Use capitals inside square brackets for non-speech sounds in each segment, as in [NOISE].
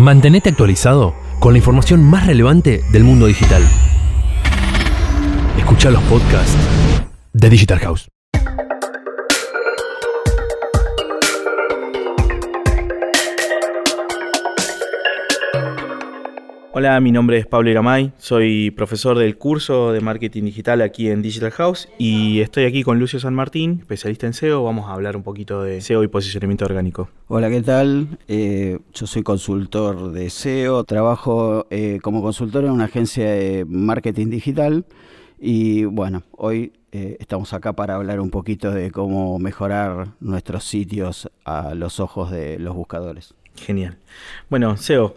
Mantenete actualizado con la información más relevante del mundo digital. Escucha los podcasts de Digital House. Hola, mi nombre es Pablo Iramay, soy profesor del curso de marketing digital aquí en Digital House y estoy aquí con Lucio San Martín, especialista en SEO. Vamos a hablar un poquito de SEO y posicionamiento orgánico. Hola, ¿qué tal? Eh, yo soy consultor de SEO, trabajo eh, como consultor en una agencia de marketing digital y bueno, hoy eh, estamos acá para hablar un poquito de cómo mejorar nuestros sitios a los ojos de los buscadores. Genial. Bueno, SEO.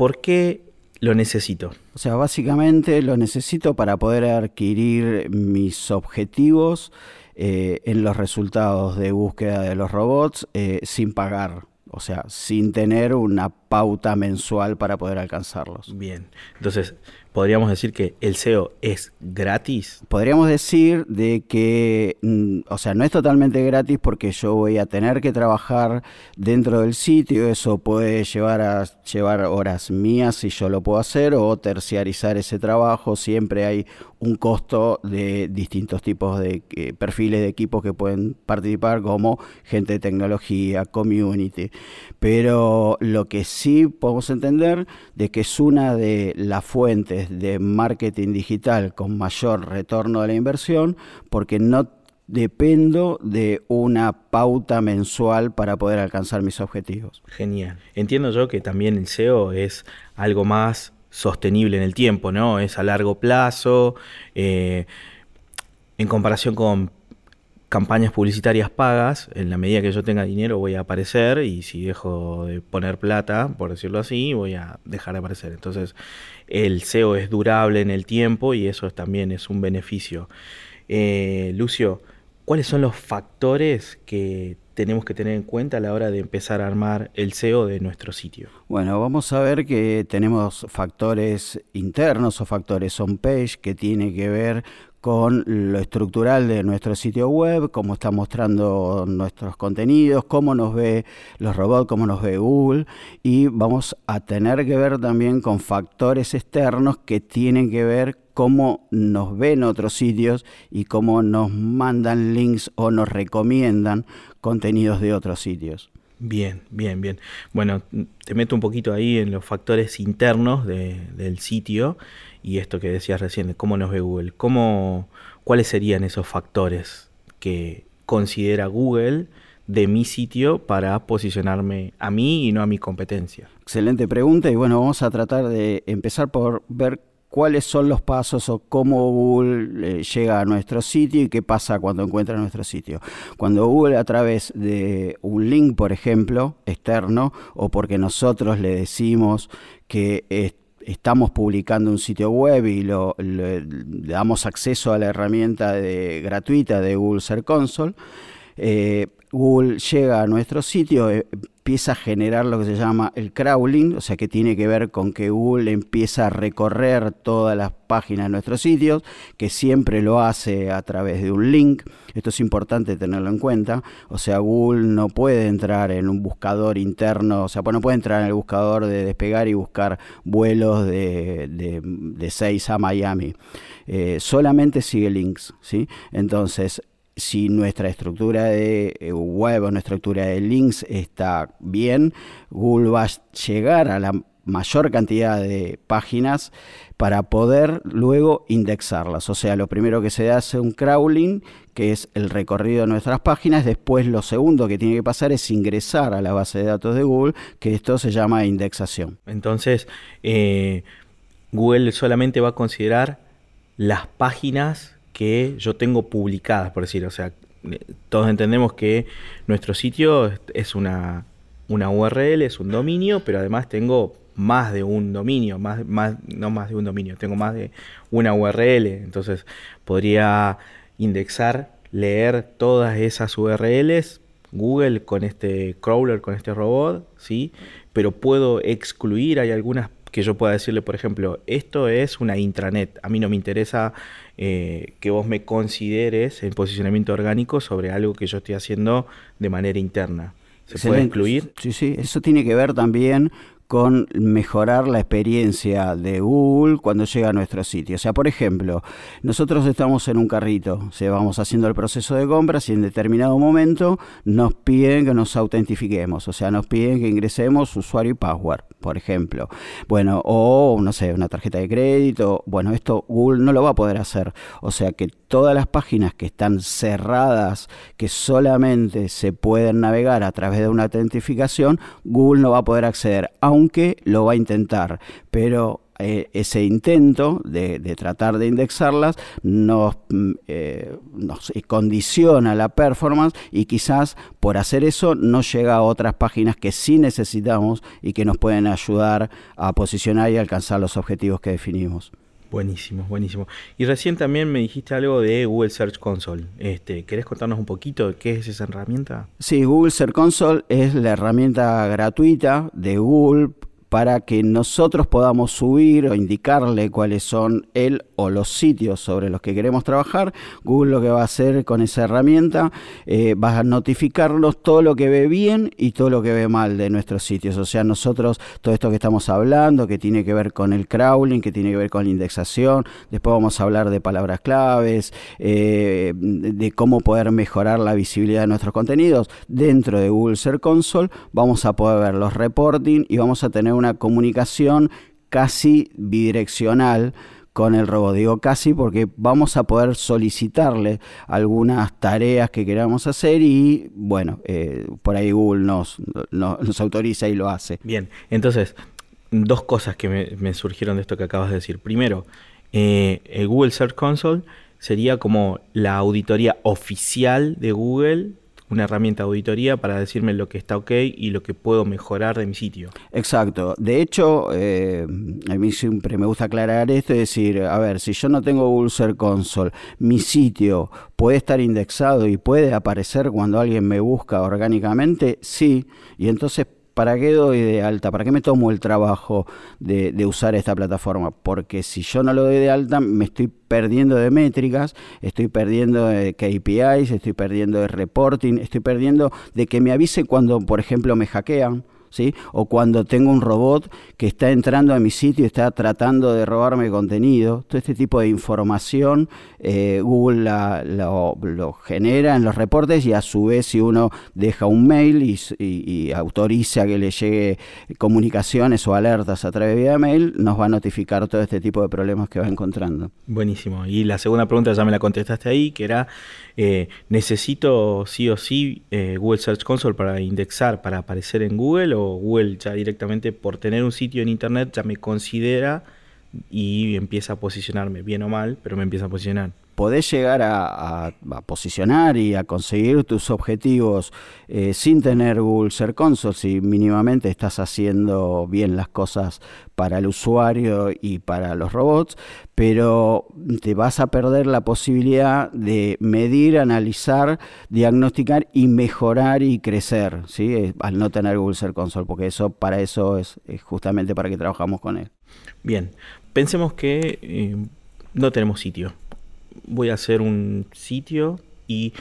¿Por qué lo necesito? O sea, básicamente lo necesito para poder adquirir mis objetivos eh, en los resultados de búsqueda de los robots eh, sin pagar. O sea, sin tener una pauta mensual para poder alcanzarlos. Bien, entonces, ¿podríamos decir que el SEO es gratis? Podríamos decir de que, mm, o sea, no es totalmente gratis porque yo voy a tener que trabajar dentro del sitio, eso puede llevar a llevar horas mías si yo lo puedo hacer o terciarizar ese trabajo, siempre hay un costo de distintos tipos de eh, perfiles de equipos que pueden participar como gente de tecnología, community, pero lo que sí podemos entender de que es una de las fuentes de marketing digital con mayor retorno de la inversión porque no dependo de una pauta mensual para poder alcanzar mis objetivos. Genial. Entiendo yo que también el SEO es algo más sostenible en el tiempo, ¿no? Es a largo plazo, eh, en comparación con campañas publicitarias pagas, en la medida que yo tenga dinero voy a aparecer y si dejo de poner plata, por decirlo así, voy a dejar de aparecer. Entonces el SEO es durable en el tiempo y eso también es un beneficio. Eh, Lucio, ¿cuáles son los factores que tenemos que tener en cuenta a la hora de empezar a armar el SEO de nuestro sitio? Bueno, vamos a ver que tenemos factores internos o factores on-page que tiene que ver con lo estructural de nuestro sitio web, cómo está mostrando nuestros contenidos, cómo nos ve los robots, cómo nos ve Google y vamos a tener que ver también con factores externos que tienen que ver cómo nos ven otros sitios y cómo nos mandan links o nos recomiendan contenidos de otros sitios. Bien, bien, bien. Bueno, te meto un poquito ahí en los factores internos del sitio y esto que decías recién, cómo nos ve Google. ¿Cómo, ¿Cuáles serían esos factores que considera Google de mi sitio para posicionarme a mí y no a mi competencia? Excelente pregunta y bueno, vamos a tratar de empezar por ver cuáles son los pasos o cómo Google eh, llega a nuestro sitio y qué pasa cuando encuentra nuestro sitio. Cuando Google a través de un link, por ejemplo, externo, o porque nosotros le decimos que estamos publicando un sitio web y le, damos acceso a la herramienta gratuita de Google Search Console, eh, Google llega a nuestro sitio, eh, empieza a generar lo que se llama el crawling, o sea que tiene que ver con que Google empieza a recorrer todas las páginas de nuestros sitios, que siempre lo hace a través de un link. Esto es importante tenerlo en cuenta. O sea, Google no puede entrar en un buscador interno, o sea, pues no puede entrar en el buscador de despegar y buscar vuelos de, de, de 6 a Miami. Eh, solamente sigue links, ¿sí? Entonces, si nuestra estructura de eh, web nuestra estructura de links está bien, Google va a llegar a la mayor cantidad de páginas para poder luego indexarlas. O sea, lo primero que se hace un crawling, que es el recorrido de nuestras páginas. Después lo segundo que tiene que pasar es ingresar a la base de datos de Google, que esto se llama indexación. Entonces, eh, Google solamente va a considerar las páginas que yo tengo publicadas, por decir, o sea, todos entendemos que nuestro sitio es una, una URL, es un dominio, pero además tengo más de un dominio, más, más, no más de un dominio, tengo más de una URL, entonces podría indexar, leer todas esas URLs, Google con este crawler, con este robot, ¿sí? Pero puedo excluir, hay algunas que yo pueda decirle, por ejemplo, esto es una intranet, a mí no me interesa eh, que vos me consideres en posicionamiento orgánico sobre algo que yo estoy haciendo de manera interna. ¿Se puede incluir? Sí, sí, eso tiene que ver también con mejorar la experiencia de Google cuando llega a nuestro sitio. O sea, por ejemplo, nosotros estamos en un carrito, se vamos haciendo el proceso de compras y en determinado momento nos piden que nos autentifiquemos, o sea, nos piden que ingresemos usuario y password, por ejemplo. Bueno, o no sé, una tarjeta de crédito. Bueno, esto Google no lo va a poder hacer. O sea que todas las páginas que están cerradas, que solamente se pueden navegar a través de una autentificación, Google no va a poder acceder, aunque lo va a intentar. Pero eh, ese intento de, tratar de indexarlas mm, eh, nos, condiciona la performance y quizás por hacer eso no llega a otras páginas que sí necesitamos y que nos pueden ayudar a posicionar y alcanzar los objetivos que definimos. Buenísimo, buenísimo. Y recién también me dijiste algo de Google Search Console. Este, ¿Querés contarnos un poquito qué es esa herramienta? Sí, Google Search Console es la herramienta gratuita de Google para que nosotros podamos subir o indicarle cuáles son el o los sitios sobre los que queremos trabajar. Google lo que va a hacer con esa herramienta eh, va a notificarnos todo lo que ve bien y todo lo que ve mal de nuestros sitios. O sea, nosotros todo esto que estamos hablando, que tiene que ver con el crawling, que tiene que ver con la indexación, después vamos a hablar de palabras claves, eh, de cómo poder mejorar la visibilidad de nuestros contenidos dentro de Google Search Console, vamos a poder ver los reporting y vamos a tener una comunicación casi bidireccional con el robot. Digo casi porque vamos a poder solicitarle algunas tareas que queramos hacer y bueno, eh, por ahí Google nos, nos, autoriza y lo hace. Bien, entonces, dos cosas que me, surgieron de esto que acabas de decir. Primero, eh, el Google Search Console sería como la auditoría oficial de Google una herramienta de auditoría para decirme lo que está ok y lo que puedo mejorar de mi sitio. Exacto. De hecho, eh, a mí siempre me gusta aclarar esto y decir, a ver, si yo no tengo Google Search Console, mi sitio puede estar indexado y puede aparecer cuando alguien me busca orgánicamente, sí, y entonces ¿para qué doy de alta? ¿Para qué me tomo el trabajo de, usar esta plataforma? Porque si yo no lo doy de alta, me estoy perdiendo de métricas, estoy perdiendo de KPIs, estoy perdiendo de reporting, estoy perdiendo de que me avise cuando, por ejemplo, me hackean. O cuando tengo un robot que está entrando a mi sitio y está tratando de robarme contenido. Todo este tipo de información eh, Google lo, genera en los reportes y a su vez si uno deja un mail y, autoriza que le llegue comunicaciones o alertas a través de mail, nos va a notificar todo este tipo de problemas que va encontrando. Buenísimo. Y la segunda pregunta ya me la contestaste ahí, que era, eh, ¿necesito sí o sí eh, Google Search Console para indexar, para aparecer en Google o Google ya directamente por tener un sitio en Internet ya me considera y empieza a posicionarme, bien o mal, pero me empieza a posicionar. Podés llegar a, posicionar y a conseguir tus objetivos eh, sin tener Google Search Console si mínimamente estás haciendo bien las cosas para el usuario y para los robots, pero te vas a perder la posibilidad de medir, analizar, diagnosticar y mejorar y crecer, ¿sí? Eh, al no tener Google Search Console, porque eso para eso es, es justamente para que trabajamos con él. Bien, pensemos que eh, no tenemos sitio. Voy a hacer un sitio y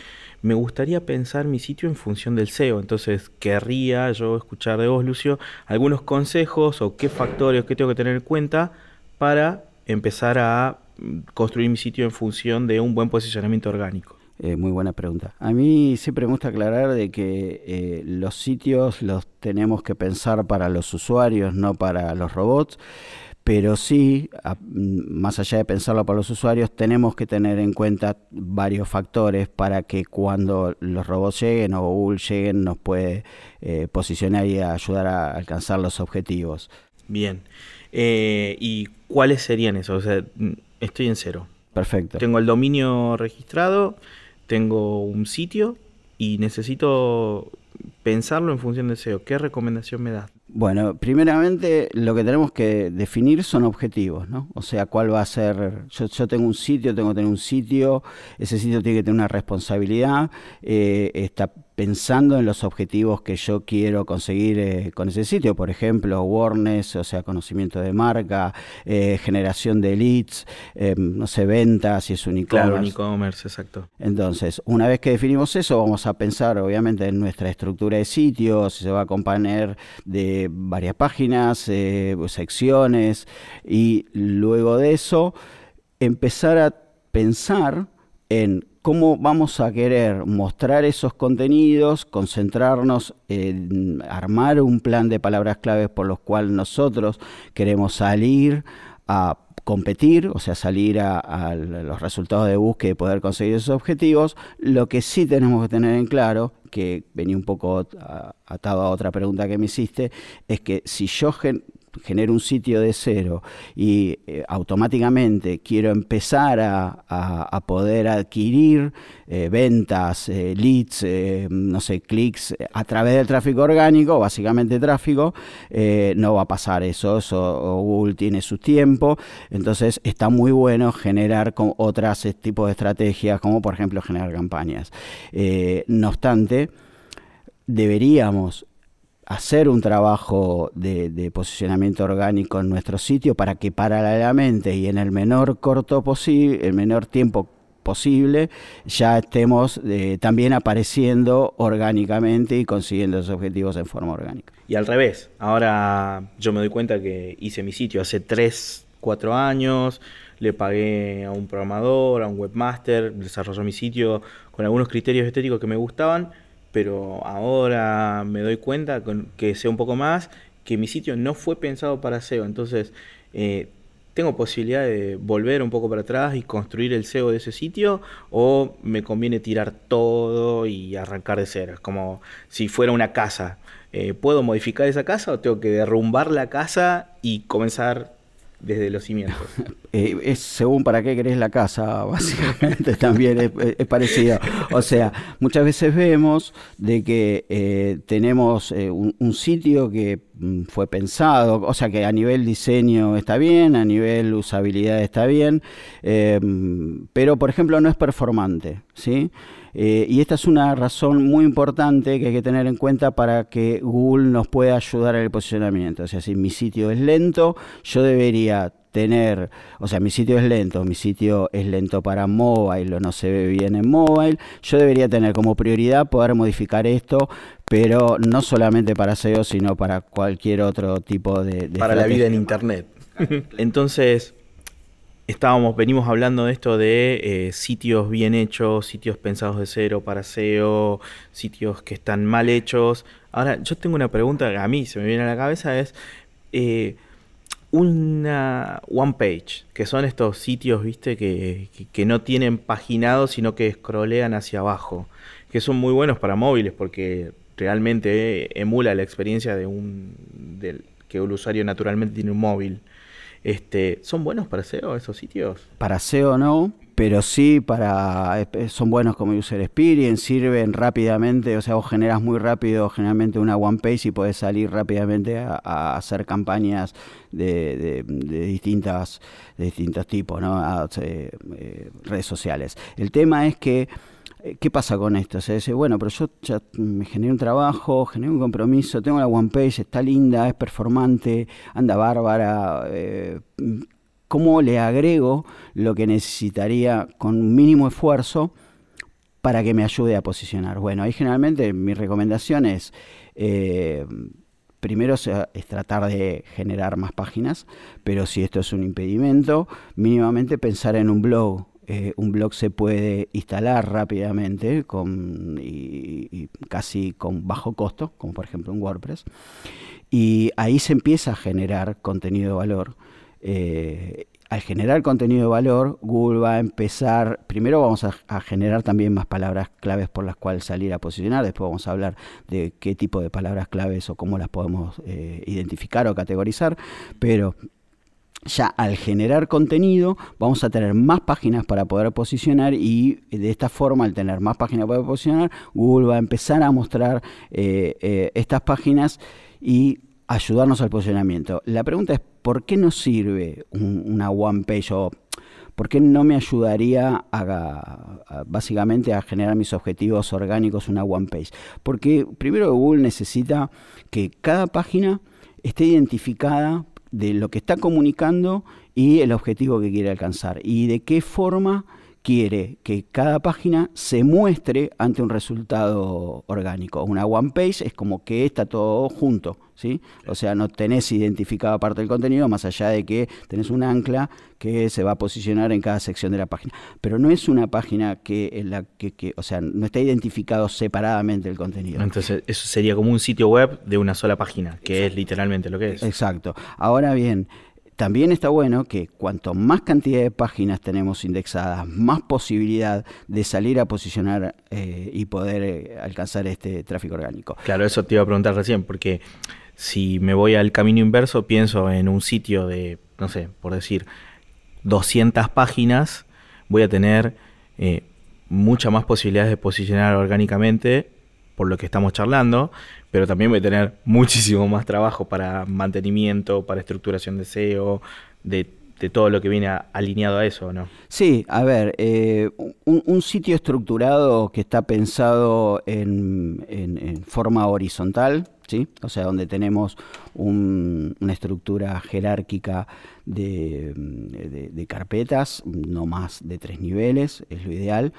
me gustaría pensar mi sitio en función del SEO. Entonces, querría yo escuchar de vos, Lucio, algunos consejos o qué factores que tengo que tener en cuenta para empezar a construir mi sitio en función de un buen posicionamiento orgánico. Eh, muy buena pregunta. A mí siempre me gusta aclarar de que eh, los sitios los tenemos que pensar para los usuarios, no para los robots pero sí, más allá de pensarlo para los usuarios, tenemos que tener en cuenta varios factores para que cuando los robots lleguen o Google lleguen nos puede eh, posicionar y ayudar a alcanzar los objetivos. Bien. Eh, ¿Y cuáles serían esos? O sea, estoy en cero. Perfecto. Tengo el dominio registrado, tengo un sitio y necesito pensarlo en función de SEO. ¿Qué recomendación me das? Bueno, primeramente lo que tenemos que definir son objetivos, ¿no? O sea, cuál va a ser, yo, tengo un sitio, tengo que tener un sitio, ese sitio tiene que tener una responsabilidad, eh, está pensando en los objetivos que yo quiero conseguir eh, con ese sitio, por ejemplo, awareness, o sea, conocimiento de marca, eh, generación de leads, eh, no sé, ventas, si es un e-commerce. Claro, un e-commerce, exacto. Entonces, una vez que definimos eso, vamos a pensar obviamente en nuestra estructura de sitios, se va a componer de varias páginas, secciones, y luego de eso, empezar a pensar en cómo vamos a querer mostrar esos contenidos, concentrarnos en armar un plan de palabras claves por los cuales nosotros queremos salir a competir, o sea, salir a, los resultados de búsqueda y poder conseguir esos objetivos. Lo que sí tenemos que tener en claro, que venía un poco atado a otra pregunta que me hiciste, es que si yo genero un sitio de cero y eh, automáticamente quiero empezar a, poder adquirir eh, ventas, eh, leads, no sé, clics a través del tráfico orgánico, básicamente tráfico, no va a pasar eso, eso Google tiene su tiempo, entonces está muy bueno generar con otras tipos de estrategias, como por ejemplo generar campañas. no obstante, deberíamos hacer un trabajo de, posicionamiento orgánico en nuestro sitio para que paralelamente y en el menor corto posible, el menor tiempo posible, ya estemos eh, también apareciendo orgánicamente y consiguiendo esos objetivos en forma orgánica. Y al revés, ahora yo me doy cuenta que hice mi sitio hace 3, 4 años, le pagué a un programador, a un webmaster, desarrolló mi sitio con algunos criterios estéticos que me gustaban pero ahora me doy cuenta que sé un poco más que mi sitio no fue pensado para SEO, entonces eh, tengo posibilidad de volver un poco para atrás y construir el SEO de ese sitio o me conviene tirar todo y arrancar de cero, es como si fuera una casa. Eh, ¿Puedo modificar esa casa o tengo que derrumbar la casa y comenzar desde los cimientos. [LAUGHS] Eh, es según para qué querés la casa, [LAUGHS] básicamente también es, parecido. O sea, muchas veces vemos de que eh, tenemos eh, un, sitio que mm, fue pensado, o sea que a nivel diseño está bien, a nivel usabilidad está bien, pero por ejemplo no es performante, ¿sí? Eh, y esta es una razón muy importante que hay que tener en cuenta para que Google nos pueda ayudar en el posicionamiento. O sea, si mi sitio es lento, yo debería tener, o sea, mi sitio es lento, mi sitio es lento para mobile o no se ve bien en mobile, yo debería tener como prioridad poder modificar esto, pero no solamente para SEO, sino para cualquier otro tipo de... para la vida en Internet. [LAUGHS] Entonces, estábamos, venimos hablando de esto de eh, sitios bien hechos, sitios pensados de cero para SEO, sitios que están mal hechos. Ahora, yo tengo una pregunta que a mí se me viene a la cabeza, es eh, una one page, que son estos sitios, viste, que, que, no tienen paginado, sino que scrollean hacia abajo, que son muy buenos para móviles porque realmente emula la experiencia de un del, que el usuario naturalmente tiene un móvil. Este, ¿Son buenos para SEO esos sitios? Para SEO no, pero sí para eh, son buenos como user experience, sirven rápidamente, o sea, vos generas muy rápido generalmente una one page y podés salir rápidamente a, hacer campañas de, distintas de distintos tipos, ¿no? Eh, eh, redes sociales. El tema es que eh, ¿Qué pasa con esto? Se dice, bueno, pero yo ya me generé un trabajo, generé un compromiso, tengo la one page, está linda, es performante, anda bárbara. Eh, ¿Cómo le agrego lo que necesitaría con mínimo esfuerzo para que me ayude a posicionar? Bueno, ahí generalmente mi recomendación es... Eh, primero es tratar de generar más páginas, pero si esto es un impedimento, mínimamente pensar en un blog eh, un blog se puede instalar rápidamente con, y, casi con bajo costo, como por ejemplo un WordPress, y ahí se empieza a generar contenido de valor. Eh, al generar contenido de valor, Google va a empezar, primero vamos a, generar también más palabras claves por las cuales salir a posicionar, después vamos a hablar de qué tipo de palabras claves o cómo las podemos eh, identificar o categorizar, pero ya al generar contenido vamos a tener más páginas para poder posicionar y de esta forma al tener más páginas para posicionar Google va a empezar a mostrar eh, eh, estas páginas y ayudarnos al posicionamiento. La pregunta es ¿por qué nos sirve una one page o ¿por qué no me ayudaría a, básicamente a generar mis objetivos orgánicos una one page? Porque primero Google necesita que cada página esté identificada de lo que está comunicando y el objetivo que quiere alcanzar. Y de qué forma quiere que cada página se muestre ante un resultado orgánico. Una one page es como que está todo junto, ¿sí? O sea, no tenés identificada parte del contenido más allá de que tenés un ancla que se va a posicionar en cada sección de la página. Pero no es una página que, en la que, o sea, no está identificado separadamente el contenido. Entonces, eso sería como un sitio web de una sola página, que es literalmente lo que es. Exacto. Ahora bien, también está bueno que cuanto más cantidad de páginas tenemos indexadas, más posibilidad de salir a posicionar eh, y poder eh, alcanzar este tráfico orgánico. Claro, eso te iba a preguntar recién, porque si me voy al camino inverso, pienso en un sitio de, no sé, por decir, 200 páginas, voy a tener eh, muchas más posibilidades de posicionar orgánicamente por lo que estamos charlando, pero también voy a tener [LAUGHS] muchísimo más trabajo para mantenimiento, para estructuración de SEO, de, todo lo que viene alineado a eso, ¿no? Sí, a ver, eh, un, sitio estructurado que está pensado en forma horizontal, o sea, donde tenemos una estructura jerárquica de, carpetas, no más de tres niveles, es lo ideal.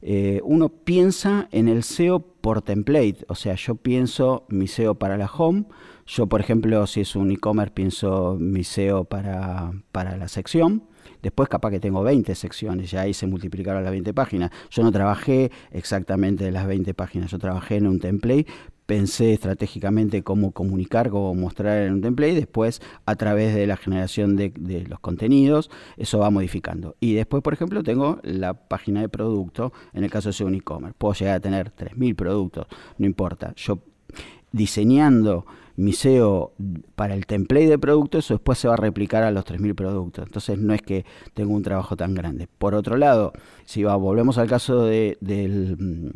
Eh, uno piensa en el SEO por template, o sea, yo pienso mi SEO para la home, yo por ejemplo, si es un e-commerce, pienso mi SEO para, para la sección. Después capaz que tengo 20 secciones, ya ahí se multiplicaron las 20 páginas. Yo no trabajé exactamente las 20 páginas, yo trabajé en un template, pensé estratégicamente cómo comunicar, cómo mostrar en un template, y después a través de la generación de, los contenidos, eso va modificando. Y después, por ejemplo, tengo la página de producto, en el caso de un e-commerce. Puedo llegar a tener 3.000 productos, no importa. Yo diseñando mi SEO para el template de producto, eso después se va a replicar a los 3.000 productos. Entonces no es que tengo un trabajo tan grande. Por otro lado, si va, volvemos al caso de, del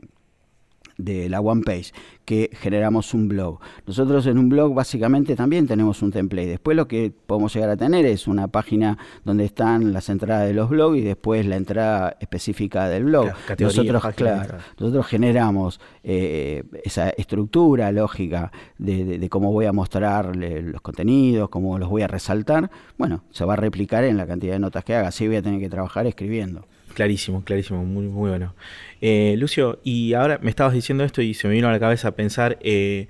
de la one page, que generamos un blog. Nosotros en un blog básicamente también tenemos un template. Después lo que podemos llegar a tener es una página donde están las entradas de los blogs y después la entrada específica del blog. nosotros, claro, nosotros generamos eh, esa estructura lógica de, cómo voy a mostrar los contenidos, cómo los voy a resaltar. Bueno, se va a replicar en la cantidad de notas que haga. Así voy a tener que trabajar escribiendo. Clarísimo, clarísimo, muy, muy bueno. Eh, Lucio, y ahora me estabas diciendo esto y se me vino a la cabeza pensar, eh,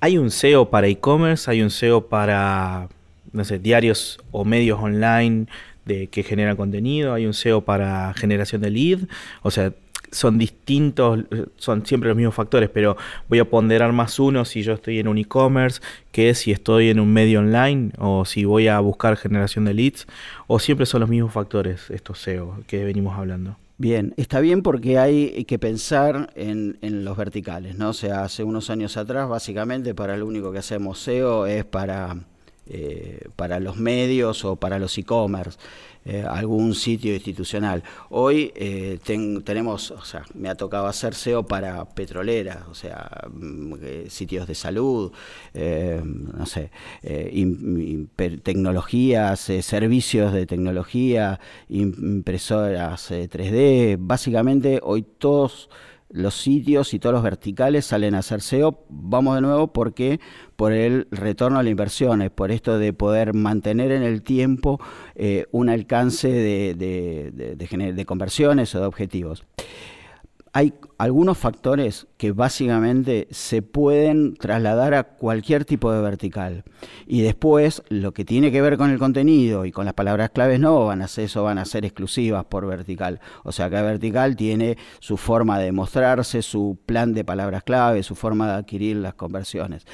¿hay un SEO para e-commerce? ¿Hay un SEO para, no sé, diarios o medios online de que generan contenido? ¿Hay un SEO para generación de lead? O sea, son distintos, son siempre los mismos factores, pero voy a ponderar más uno si yo estoy en un e-commerce, que si estoy en un medio online, o si voy a buscar generación de leads, o siempre son los mismos factores estos SEO que venimos hablando. Bien, está bien porque hay que pensar en, los verticales, ¿no? O sea, hace unos años atrás, básicamente, para lo único que hacemos SEO es para, eh, para los medios o para los e-commerce. Eh, algún sitio institucional. Hoy eh, tenemos, o sea, me ha tocado hacer SEO para petroleras, o sea, mm, eh, sitios de salud, no sé, tecnologías, servicios de tecnología, impresoras 3D. Básicamente, hoy todos los sitios y todos los verticales salen a hacer SEO. Vamos de nuevo porque por el retorno a la inversión, es por esto de poder mantener en el tiempo eh, un alcance de, de conversiones o de objetivos hay algunos factores que básicamente se pueden trasladar a cualquier tipo de vertical. Y después, lo que tiene que ver con el contenido y con las palabras claves no van a ser eso, van a ser exclusivas por vertical. O sea, cada vertical tiene su forma de mostrarse, su plan de palabras clave, su forma de adquirir las conversiones.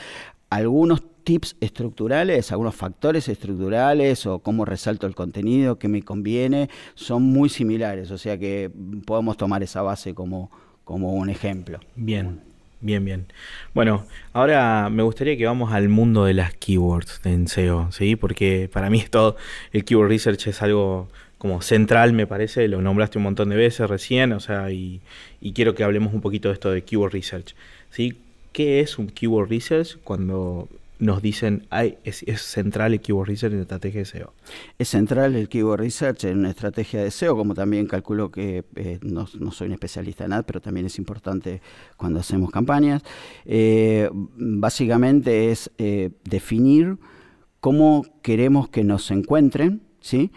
Algunos tips estructurales, algunos factores estructurales o cómo resalto el contenido que me conviene, son muy similares, o sea que podemos tomar esa base como, como un ejemplo. Bien, bien, bien. Bueno, ahora me gustaría que vamos al mundo de las keywords en SEO, ¿sí? Porque para mí todo el keyword research es algo como central, me parece, lo nombraste un montón de veces recién, o sea, y, y quiero que hablemos un poquito de esto de keyword research, ¿sí? ¿Qué es un keyword research cuando nos dicen, es, central el Keyword Research en la estrategia de SEO. Es central el Keyword Research en una estrategia de SEO, como también calculo que eh, no, soy un especialista en nada, pero también es importante cuando hacemos campañas. Eh, básicamente es eh, definir cómo queremos que nos encuentren, ¿sí?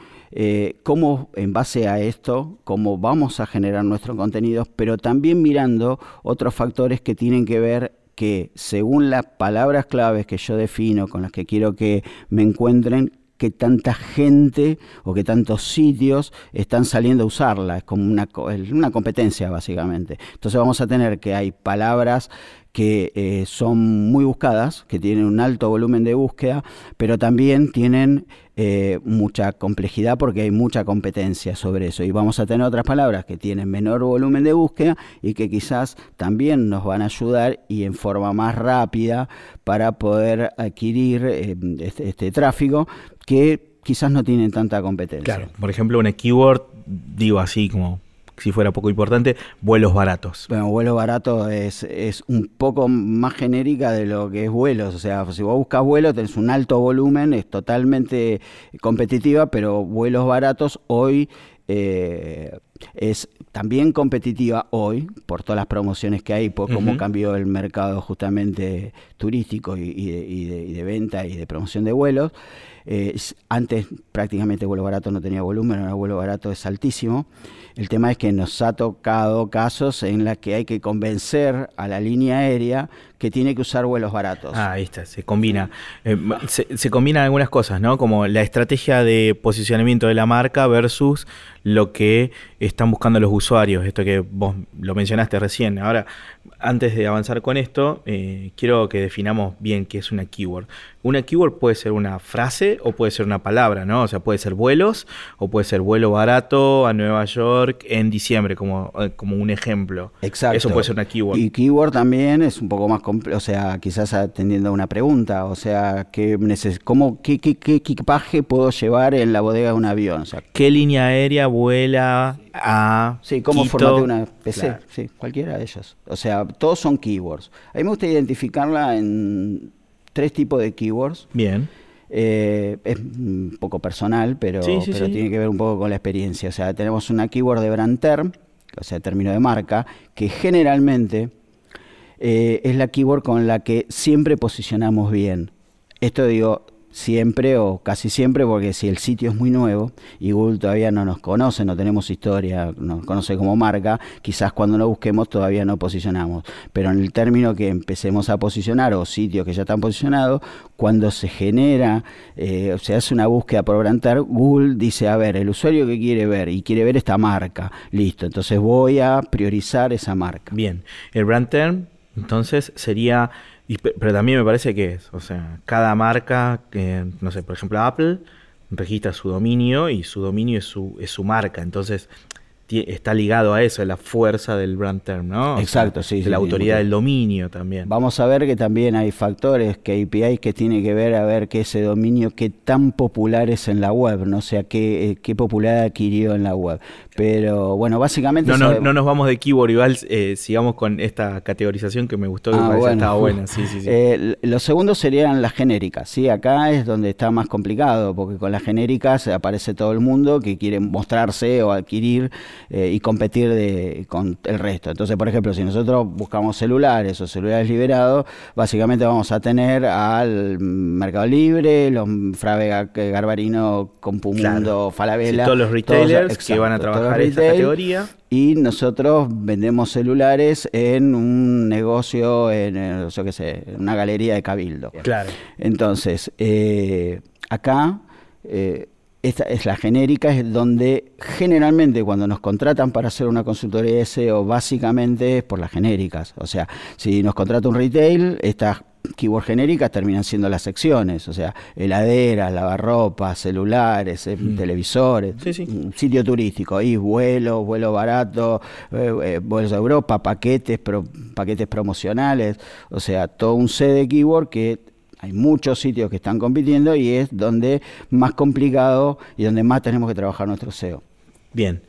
cómo en base a esto, cómo vamos a generar nuestros contenidos, pero también mirando otros factores que tienen que ver que según las palabras claves que yo defino, con las que quiero que me encuentren, que tanta gente o que tantos sitios están saliendo a usarla. Es como una, una competencia, básicamente. Entonces vamos a tener que hay palabras que eh, son muy buscadas, que tienen un alto volumen de búsqueda, pero también tienen eh, mucha complejidad porque hay mucha competencia sobre eso. Y vamos a tener otras palabras que tienen menor volumen de búsqueda y que quizás también nos van a ayudar y en forma más rápida para poder adquirir eh, este, este tráfico que quizás no tienen tanta competencia. Claro, por ejemplo, una keyword, digo así como si fuera poco importante, vuelos baratos. Bueno, vuelos baratos es, es un poco más genérica de lo que es vuelos. O sea, si vos buscas vuelos, tenés un alto volumen, es totalmente competitiva, pero vuelos baratos hoy eh, es también competitiva hoy por todas las promociones que hay, por cómo cambió el mercado justamente turístico y, de, de, venta y de promoción de vuelos. Eh, antes prácticamente vuelo barato no tenía volumen, ahora vuelo barato es altísimo. El tema es que nos ha tocado casos en los que hay que convencer a la línea aérea que tiene que usar vuelos baratos. Ah, ahí está, se combina. Eh, se, se, combinan algunas cosas, ¿no? Como la estrategia de posicionamiento de la marca versus lo que están buscando los usuarios. Esto que vos lo mencionaste recién. Ahora, antes de avanzar con esto, eh, quiero que definamos bien qué es una keyword. Una keyword puede ser una frase o puede ser una palabra, ¿no? O sea, puede ser vuelos o puede ser vuelo barato a Nueva York en diciembre, como, eh, como un ejemplo. Exacto. Eso puede ser una keyword. Y keyword también es un poco más complejo, o sea, quizás atendiendo a una pregunta, o sea, ¿qué, cómo, qué, qué, qué, equipaje puedo llevar en la bodega de un avión? O sea, ¿Qué línea aérea vuela a Sí, cómo formate una PC, sí, cualquiera de ellos. O sea, todos son keywords. A mí me gusta identificarla en tres tipos de keywords. Bien. Eh, es un poco personal, pero, pero tiene que ver un poco con la experiencia. O sea, tenemos una keyword de brand term, o sea, término de marca, que generalmente eh, es la keyword con la que siempre posicionamos bien. Esto digo, siempre o casi siempre, porque si el sitio es muy nuevo y Google todavía no nos conoce, no tenemos historia, no nos conoce como marca, quizás cuando lo busquemos todavía no posicionamos. Pero en el término que empecemos a posicionar o sitios que ya están posicionados, cuando se genera, eh, o se hace una búsqueda por Branter, Google dice, a ver, el usuario que quiere ver y quiere ver esta marca, listo, entonces voy a priorizar esa marca. Bien, el brand term entonces sería pero también me parece que es, o sea, cada marca, que, no sé, por ejemplo Apple registra su dominio y su dominio es su, es su marca, entonces está ligado a eso, a la fuerza del brand term, ¿no? Exacto, sí. De la autoridad del dominio también. Vamos a ver que también hay factores, que APIs que tiene que ver a ver que ese dominio, qué tan popular es en la web, ¿no? O sea, qué, eh, qué popularidad adquirió en la web. Pero bueno, básicamente... No, no, no nos vamos de keyword, igual eh, sigamos con esta categorización que me gustó, que ah, estaba buena. Sí, sí, sí. Eh, los segundos serían las genéricas, ¿sí? Acá es donde está más complicado, porque con las genéricas aparece todo el mundo que quiere mostrarse o adquirir eh, y competir de, con el resto. Entonces, por ejemplo, si nosotros buscamos celulares o celulares liberados, básicamente vamos a tener al Mercado Libre, los Frávega Garbarino, Compumundo, Falabella. todos los retailers que van a trabajar esta categoría. Y nosotros vendemos celulares en un negocio, en, yo qué sé, en una galería de cabildo. Claro. Entonces, eh, acá eh, esta es la genérica, es donde generalmente cuando nos contratan para hacer una consultoría de SEO, básicamente es por las genéricas. O sea, si nos contrata un retail, estas keywords genéricas terminan siendo las secciones, o sea, heladeras, lavarropas, celulares, eh, mm. televisores, sitio turístico, y vuelos, vuelo barato, eh, eh, vuelos a Europa, paquetes, paquetes promocionales, o sea, todo un set de keywords que hay muchos sitios que están compitiendo y es donde más complicado y donde más tenemos que trabajar nuestro SEO. Bien.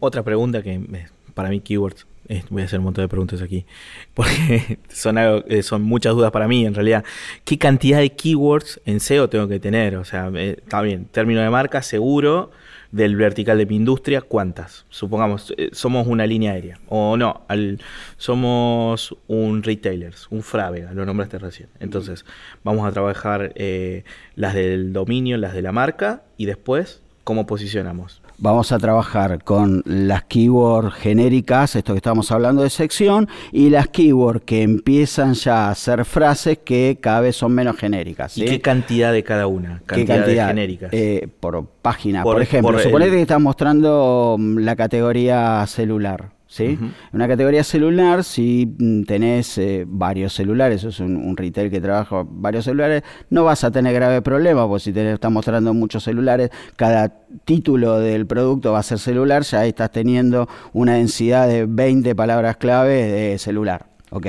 Otra pregunta que para mí keywords voy a hacer un montón de preguntas aquí, [LAUGHS] porque son, eh, son muchas dudas para mí en realidad. ¿Qué cantidad de keywords en SEO tengo que tener? O sea, eh, está bien, término de marca, seguro, del vertical de mi industria, ¿cuántas? Supongamos, somos una línea aérea, o no, somos un retailer, un Frávega, lo nombraste recién. Entonces, vamos a trabajar las del dominio, las de la marca, y después, ¿cómo posicionamos? Vamos a trabajar con las keywords genéricas, esto que estamos hablando de sección, y las keywords que empiezan ya a ser frases que cada vez son menos genéricas. ¿Y qué cantidad de cada una? Cantidad, de genéricas. Eh, por página, por, ejemplo. suponete que estás mostrando mm, la categoría celular. ¿Sí? En una categoría celular, si mm, tenés eh, varios celulares, es un, retail que trabaja varios celulares, no vas a tener grave problema, porque si te estás mostrando muchos celulares, cada título del producto va a ser celular, ya estás teniendo una densidad de 20 palabras clave de celular. Ok,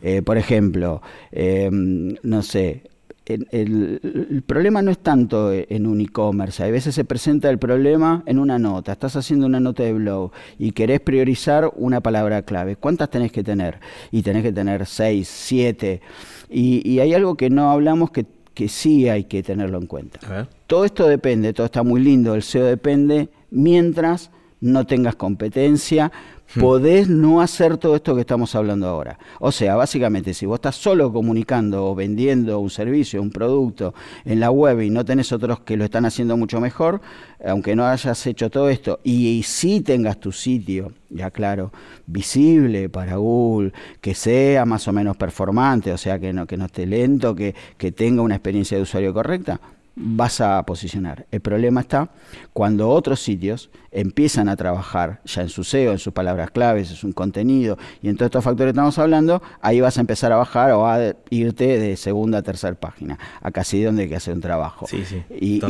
eh, por ejemplo, eh, no sé, el, problema no es tanto en un e-commerce. A veces se presenta el problema en una nota. Estás haciendo una nota de blog y querés priorizar una palabra clave. ¿Cuántas tenés que tener? Y tenés que tener seis, siete. Y, hay algo que no hablamos que, que sí hay que tenerlo en cuenta. Todo esto depende, todo está muy lindo, el SEO depende mientras no tengas competencia. Podés no hacer todo esto que estamos hablando ahora. O sea, básicamente, si vos estás solo comunicando o vendiendo un servicio, un producto en la web y no tenés otros que lo están haciendo mucho mejor, aunque no hayas hecho todo esto, y, si tengas tu sitio, ya claro, visible para Google, que sea más o menos performante, o sea, que no, que no esté lento, que, que tenga una experiencia de usuario correcta, vas a posicionar. El problema está cuando otros sitios empiezan a trabajar ya en su SEO, en sus palabras claves, en su contenido y en todos estos factores que estamos hablando, ahí vas a empezar a bajar o a irte de segunda a tercera página. Acá sí donde hay que hacer un trabajo. Sí, sí. Y,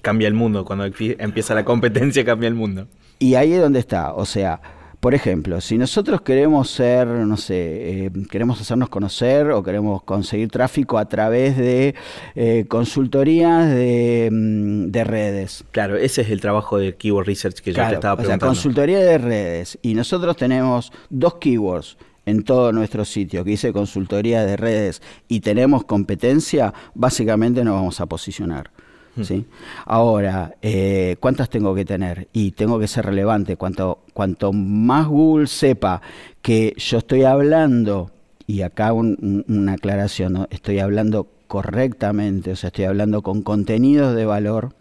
cambia el mundo. Cuando empieza la competencia, [LAUGHS] cambia el mundo. Y ahí es donde está. O sea, por ejemplo, si nosotros queremos ser, no sé, eh, queremos hacernos conocer o queremos conseguir tráfico a través de eh, consultorías mm, de, redes. Claro, ese es el trabajo de Keyword Research que yo te estaba preguntando. O sea, consultoría de redes. Y nosotros tenemos dos keywords en todo nuestro sitio que dice consultoría de redes y tenemos competencia, básicamente nos vamos a posicionar. ¿Sí? Ahora, eh, ¿cuántas tengo que tener? Y tengo que ser relevante. Cuanto, cuanto más Google sepa que yo estoy hablando, y acá una aclaración, estoy hablando correctamente, o sea, estoy hablando con contenidos de valor,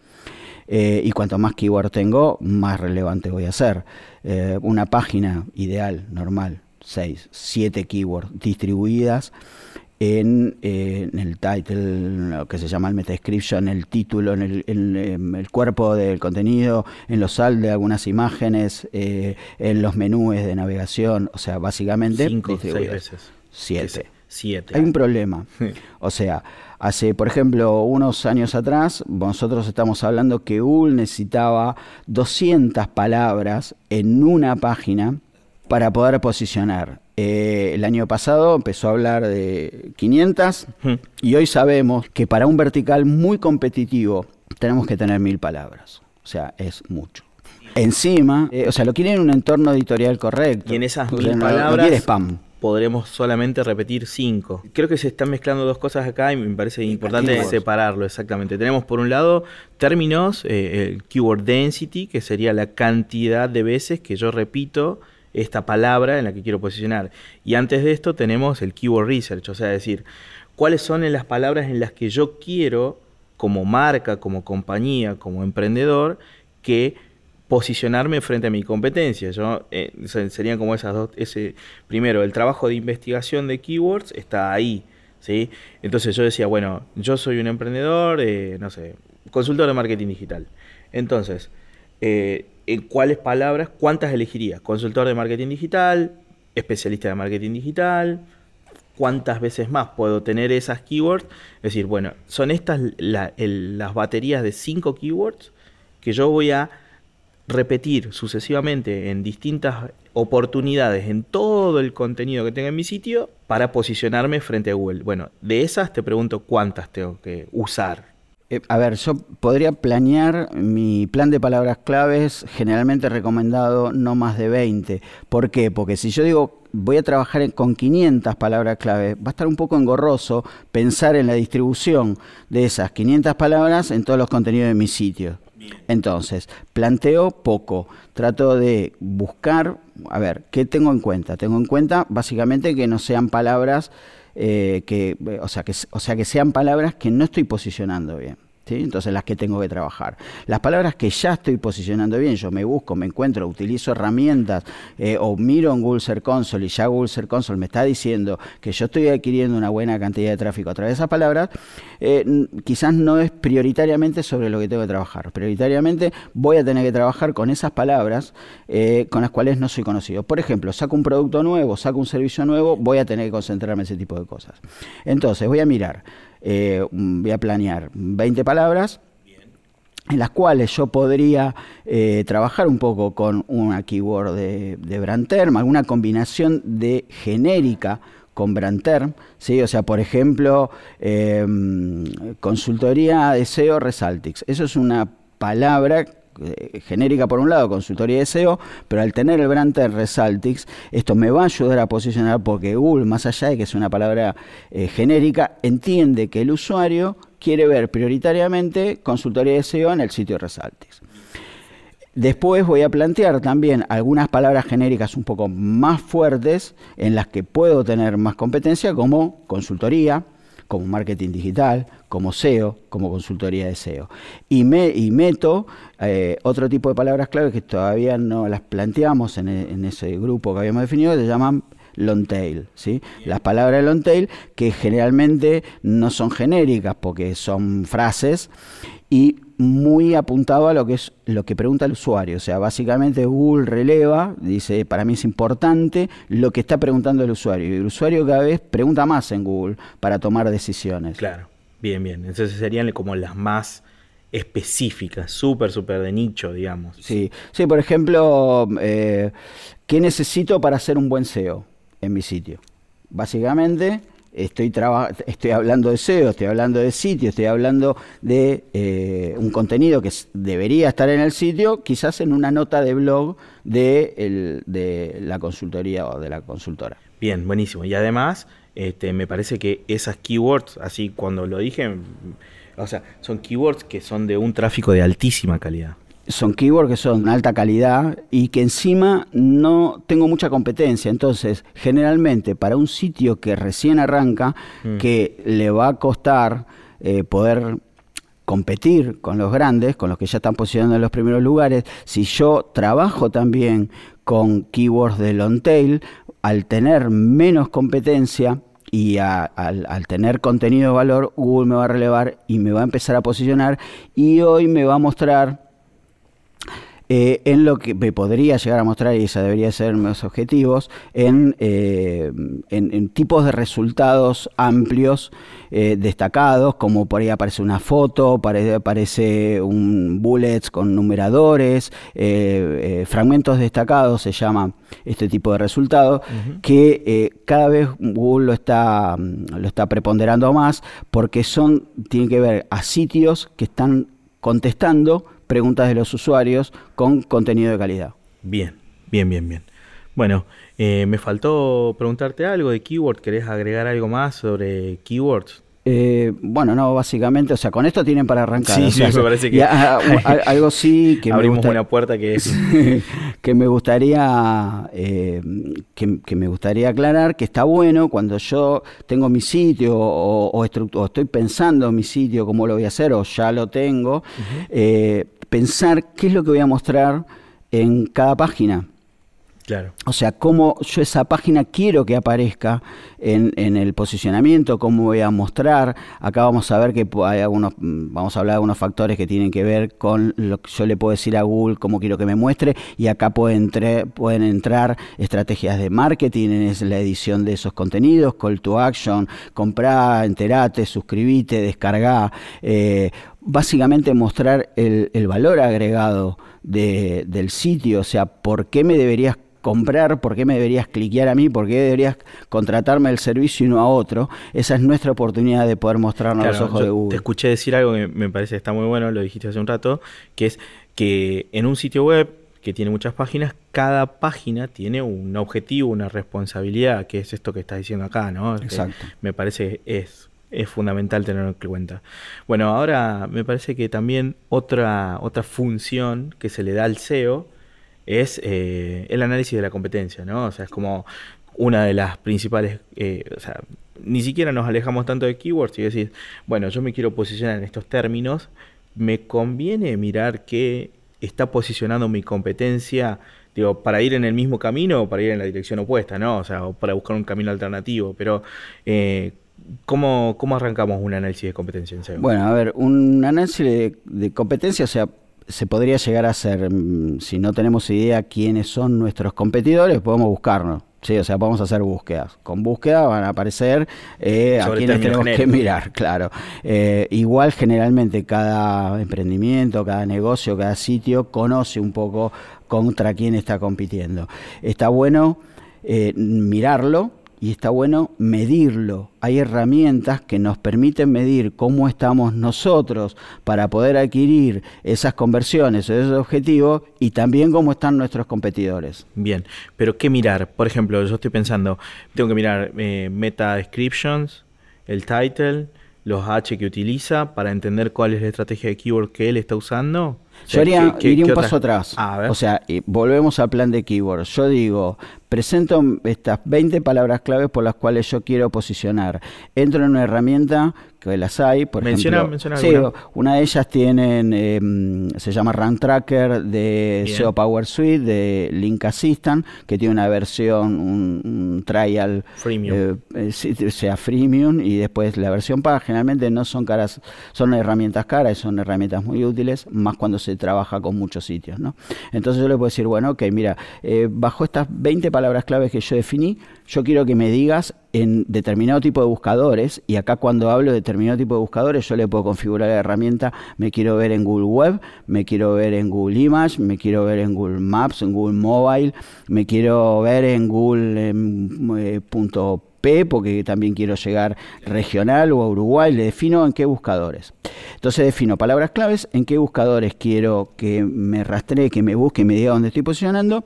eh, y cuanto más keyword tengo, más relevante voy a ser. Eh, una página ideal, normal, 6, 7 keywords distribuidas en, el title, lo que se llama el meta description, el título, en el, en, el, cuerpo del contenido, en los sal de algunas imágenes, eh, en los menús de navegación, o sea, básicamente... Cinco, seis veces. Siete. Siete. Hay un problema. o sea, hace, por ejemplo, unos años atrás, nosotros estamos hablando que Google necesitaba 200 palabras en una página para poder posicionar. Eh, el año pasado empezó a hablar de 500 y hoy sabemos que para un vertical muy competitivo tenemos que tener mil palabras. O sea, es mucho. Encima, eh, o sea, lo quieren en un entorno editorial correcto. Y en esas mil palabras spam. podremos solamente repetir cinco. Creo que se están mezclando dos cosas acá y me parece importante separarlo exactamente. Tenemos por un lado términos, eh, el keyword density, que sería la cantidad de veces que yo repito esta palabra en la que quiero posicionar. Y antes de esto tenemos el keyword research, o sea, decir, cuáles son las palabras en las que yo quiero, como marca, como compañía, como emprendedor, que posicionarme frente a mi competencia. Yo, eh, serían como esas dos, ese, primero, el trabajo de investigación de keywords está ahí, ¿sí? Entonces yo decía, bueno, yo soy un emprendedor, eh, no sé, consultor de marketing digital. Entonces, eh, en cuáles palabras, cuántas elegiría. Consultor de marketing digital, especialista de marketing digital, cuántas veces más puedo tener esas keywords. Es decir, bueno, son estas las baterías de cinco keywords que yo voy a repetir sucesivamente en distintas oportunidades en todo el contenido que tenga en mi sitio para posicionarme frente a Google. Bueno, de esas te pregunto cuántas tengo que usar Eh, a ver, yo podría planear mi plan de palabras claves, generalmente recomendado no más de 20. ¿Por qué? Porque si yo digo voy a trabajar con 500 palabras clave, va a estar un poco engorroso pensar en la distribución de esas 500 palabras en todos los contenidos de mi sitio. Entonces, planteo poco, trato de buscar, a ver, ¿qué tengo en cuenta? Tengo en cuenta básicamente que no sean palabras eh, que, o sea, que, o sea, que sean palabras que no estoy posicionando bien. Entonces las que tengo que trabajar. Las palabras que ya estoy posicionando bien, yo me busco, me encuentro, utilizo herramientas eh, o miro en Google Search Console y ya Google Search Console me está diciendo que yo estoy adquiriendo una buena cantidad de tráfico a través de esas palabras, eh, quizás no es prioritariamente sobre lo que tengo que trabajar. Prioritariamente voy a tener que trabajar con esas palabras eh, con las cuales no soy conocido. Por ejemplo, saco un producto nuevo, saco un servicio nuevo, voy a tener que concentrarme en ese tipo de cosas. Entonces, voy a mirar eh, voy a planear 20 palabras en las cuales yo podría eh, trabajar un poco con una keyword de, de Brandterm, alguna combinación de genérica con Brandterm, ¿sí? o sea, por ejemplo, em, consultoría de SEO Resaltix. Eso es una palabra eh, genérica por un lado, consultoría de SEO, pero al tener el brand Resaltix, esto me va a ayudar a posicionar porque Google, más allá de que es una palabra eh, genérica, entiende que el usuario quiere ver prioritariamente consultoría de SEO en el sitio Resaltix. Después voy a plantear también algunas palabras genéricas un poco más fuertes en las que puedo tener más competencia, como consultoría, como marketing digital, como SEO, como consultoría de SEO. Y, me, y meto eh, otro tipo de palabras clave que todavía no las planteamos en, e, ese grupo que habíamos definido, que se llaman long tail, ¿sí? Las palabras de long tail que generalmente no son genéricas porque son frases y muy apuntado a lo que es lo que pregunta el usuario. O sea, básicamente Google releva, dice, para mí es importante lo que está preguntando el usuario. Y el usuario cada vez pregunta más en Google para tomar decisiones. Claro, bien, bien. Entonces serían como las más específicas, súper, súper de nicho, digamos. Sí, sí por ejemplo, eh, ¿qué necesito para hacer un buen SEO en mi sitio? Básicamente, estoy, estoy hablando de SEO, estoy hablando de sitio, estoy hablando de eh, un contenido que debería estar en el sitio, quizás en una nota de blog de, de la consultoría o de la consultora. Bien, buenísimo. Y además, este, me parece que esas keywords, así cuando lo dije, o sea, son keywords que son de un tráfico de altísima calidad son keywords que son de alta calidad y que encima no tengo mucha competencia. Entonces, generalmente para un sitio que recién arranca, mm. que le va a costar eh, poder competir con los grandes, con los que ya están posicionando en los primeros lugares, si yo trabajo también con keywords de long tail, al tener menos competencia, y al, tener contenido de valor, Google me va a relevar y me va a empezar a posicionar y hoy me va a mostrar eh, en lo que me podría llegar a mostrar, y esa debería ser mis objetivos, en, eh, en, tipos de resultados amplios, eh, destacados, como por ahí aparece una foto, aparece un bullets con numeradores, fragmentos destacados, se llama este tipo de resultado, que cada vez Google lo está, lo está preponderando más, porque son, tienen que ver a sitios que están contestando preguntas de los usuarios con contenido de calidad. Bien, bien, bien, bien. Bueno, eh, me faltó preguntarte algo de keyword. ¿Querés agregar algo más sobre keywords? Eh, bueno, no, básicamente, o sea, con esto tienen para arrancar. Sí, sí, me parece que. [LAUGHS] algo sí que. Abrimos una puerta que es. [LAUGHS] que me gustaría. Eh, que, me gustaría aclarar que está bueno cuando yo tengo mi sitio o, estoy pensando mi sitio, cómo lo voy a hacer, o ya lo tengo pensar qué es lo que voy a mostrar en cada página. O sea, cómo yo esa página quiero que aparezca en, el posicionamiento, cómo voy a mostrar. Acá vamos a ver que hay algunos, vamos a hablar de algunos factores que tienen que ver con lo que yo le puedo decir a Google cómo quiero que me muestre. Y acá pueden, pueden entrar estrategias de marketing, es la edición de esos contenidos, call to action, comprar, enterate, suscribite, descargar. Eh, básicamente mostrar el, valor agregado del sitio, o sea, por qué me deberías comprar, por qué me deberías cliquear a mí, por qué deberías contratarme el servicio y no a otro. Esa es nuestra oportunidad de poder mostrarnos los ojos de Google. Te escuché decir algo que me parece que está muy bueno, lo dijiste hace un rato, que es que en un sitio web que tiene muchas páginas, cada página tiene un objetivo, una responsabilidad, que es esto que estás diciendo acá, ¿no? Exacto. me parece es, es fundamental tenerlo en cuenta. Bueno, ahora me parece que también otra, otra función que se le da al SEO es eh, el análisis de la competencia, ¿no? O sea, es como una de las principales, eh, o sea, ni siquiera nos alejamos tanto de keywords y decir, bueno, yo me quiero posicionar en estos términos, me conviene mirar qué está posicionando mi competencia, digo, para ir en el mismo camino o para ir en la dirección opuesta, ¿no? O sea, o para buscar un camino alternativo, pero eh, ¿cómo, ¿cómo, arrancamos un análisis de competencia en SEO? Bueno, a ver, un análisis de competencia, o sea, se podría llegar a hacer, mm, si no tenemos idea quiénes son nuestros competidores, podemos buscarnos. Sí, o sea, vamos a hacer búsquedas. Con búsqueda van a aparecer eh, a quienes tenemos que mirar, [LAUGHS] claro. Eh, igual generalmente cada emprendimiento, cada negocio, cada sitio conoce un poco contra quién está compitiendo. Está bueno eh, mirarlo y está bueno medirlo. Hay herramientas que nos permiten medir cómo estamos nosotros para poder adquirir esas conversiones esos objetivos y también cómo están nuestros competidores. Bien, pero ¿qué mirar? Por ejemplo, yo estoy pensando, tengo que mirar eh, meta descriptions, el title, los H que utiliza para entender cuál es la estrategia de keyword que él está usando. Yo haría, iría un paso atrás. O sea, volvemos al plan de keywords. Yo digo, presento estas 20 palabras claves por las cuales yo quiero posicionar. Entro en una herramienta que las hay, por ejemplo. sí, una de ellas tienen, em, se llama Run Tracker de SEO Power Suite, de Link Assistant, que tiene una versión, un, trial, freemium. Eh, eh, sea freemium, y después la versión paga. Generalmente no son caras, son herramientas caras, son herramientas muy útiles, más cuando se trabaja con muchos sitios, ¿no? Entonces yo le puedo decir, bueno, ok, mira, eh, bajo estas 20 palabras claves que yo definí, yo quiero que me digas en determinado tipo de buscadores, y acá cuando hablo de determinado tipo de buscadores, yo le puedo configurar la herramienta, me quiero ver en Google Web, me quiero ver en Google Image, me quiero ver en Google Maps, en Google Mobile, me quiero ver en Google eh, P, porque también quiero llegar regional o a Uruguay, le defino en qué buscadores. Entonces defino palabras claves, en qué buscadores quiero que me rastree, que me busque, me diga dónde estoy posicionando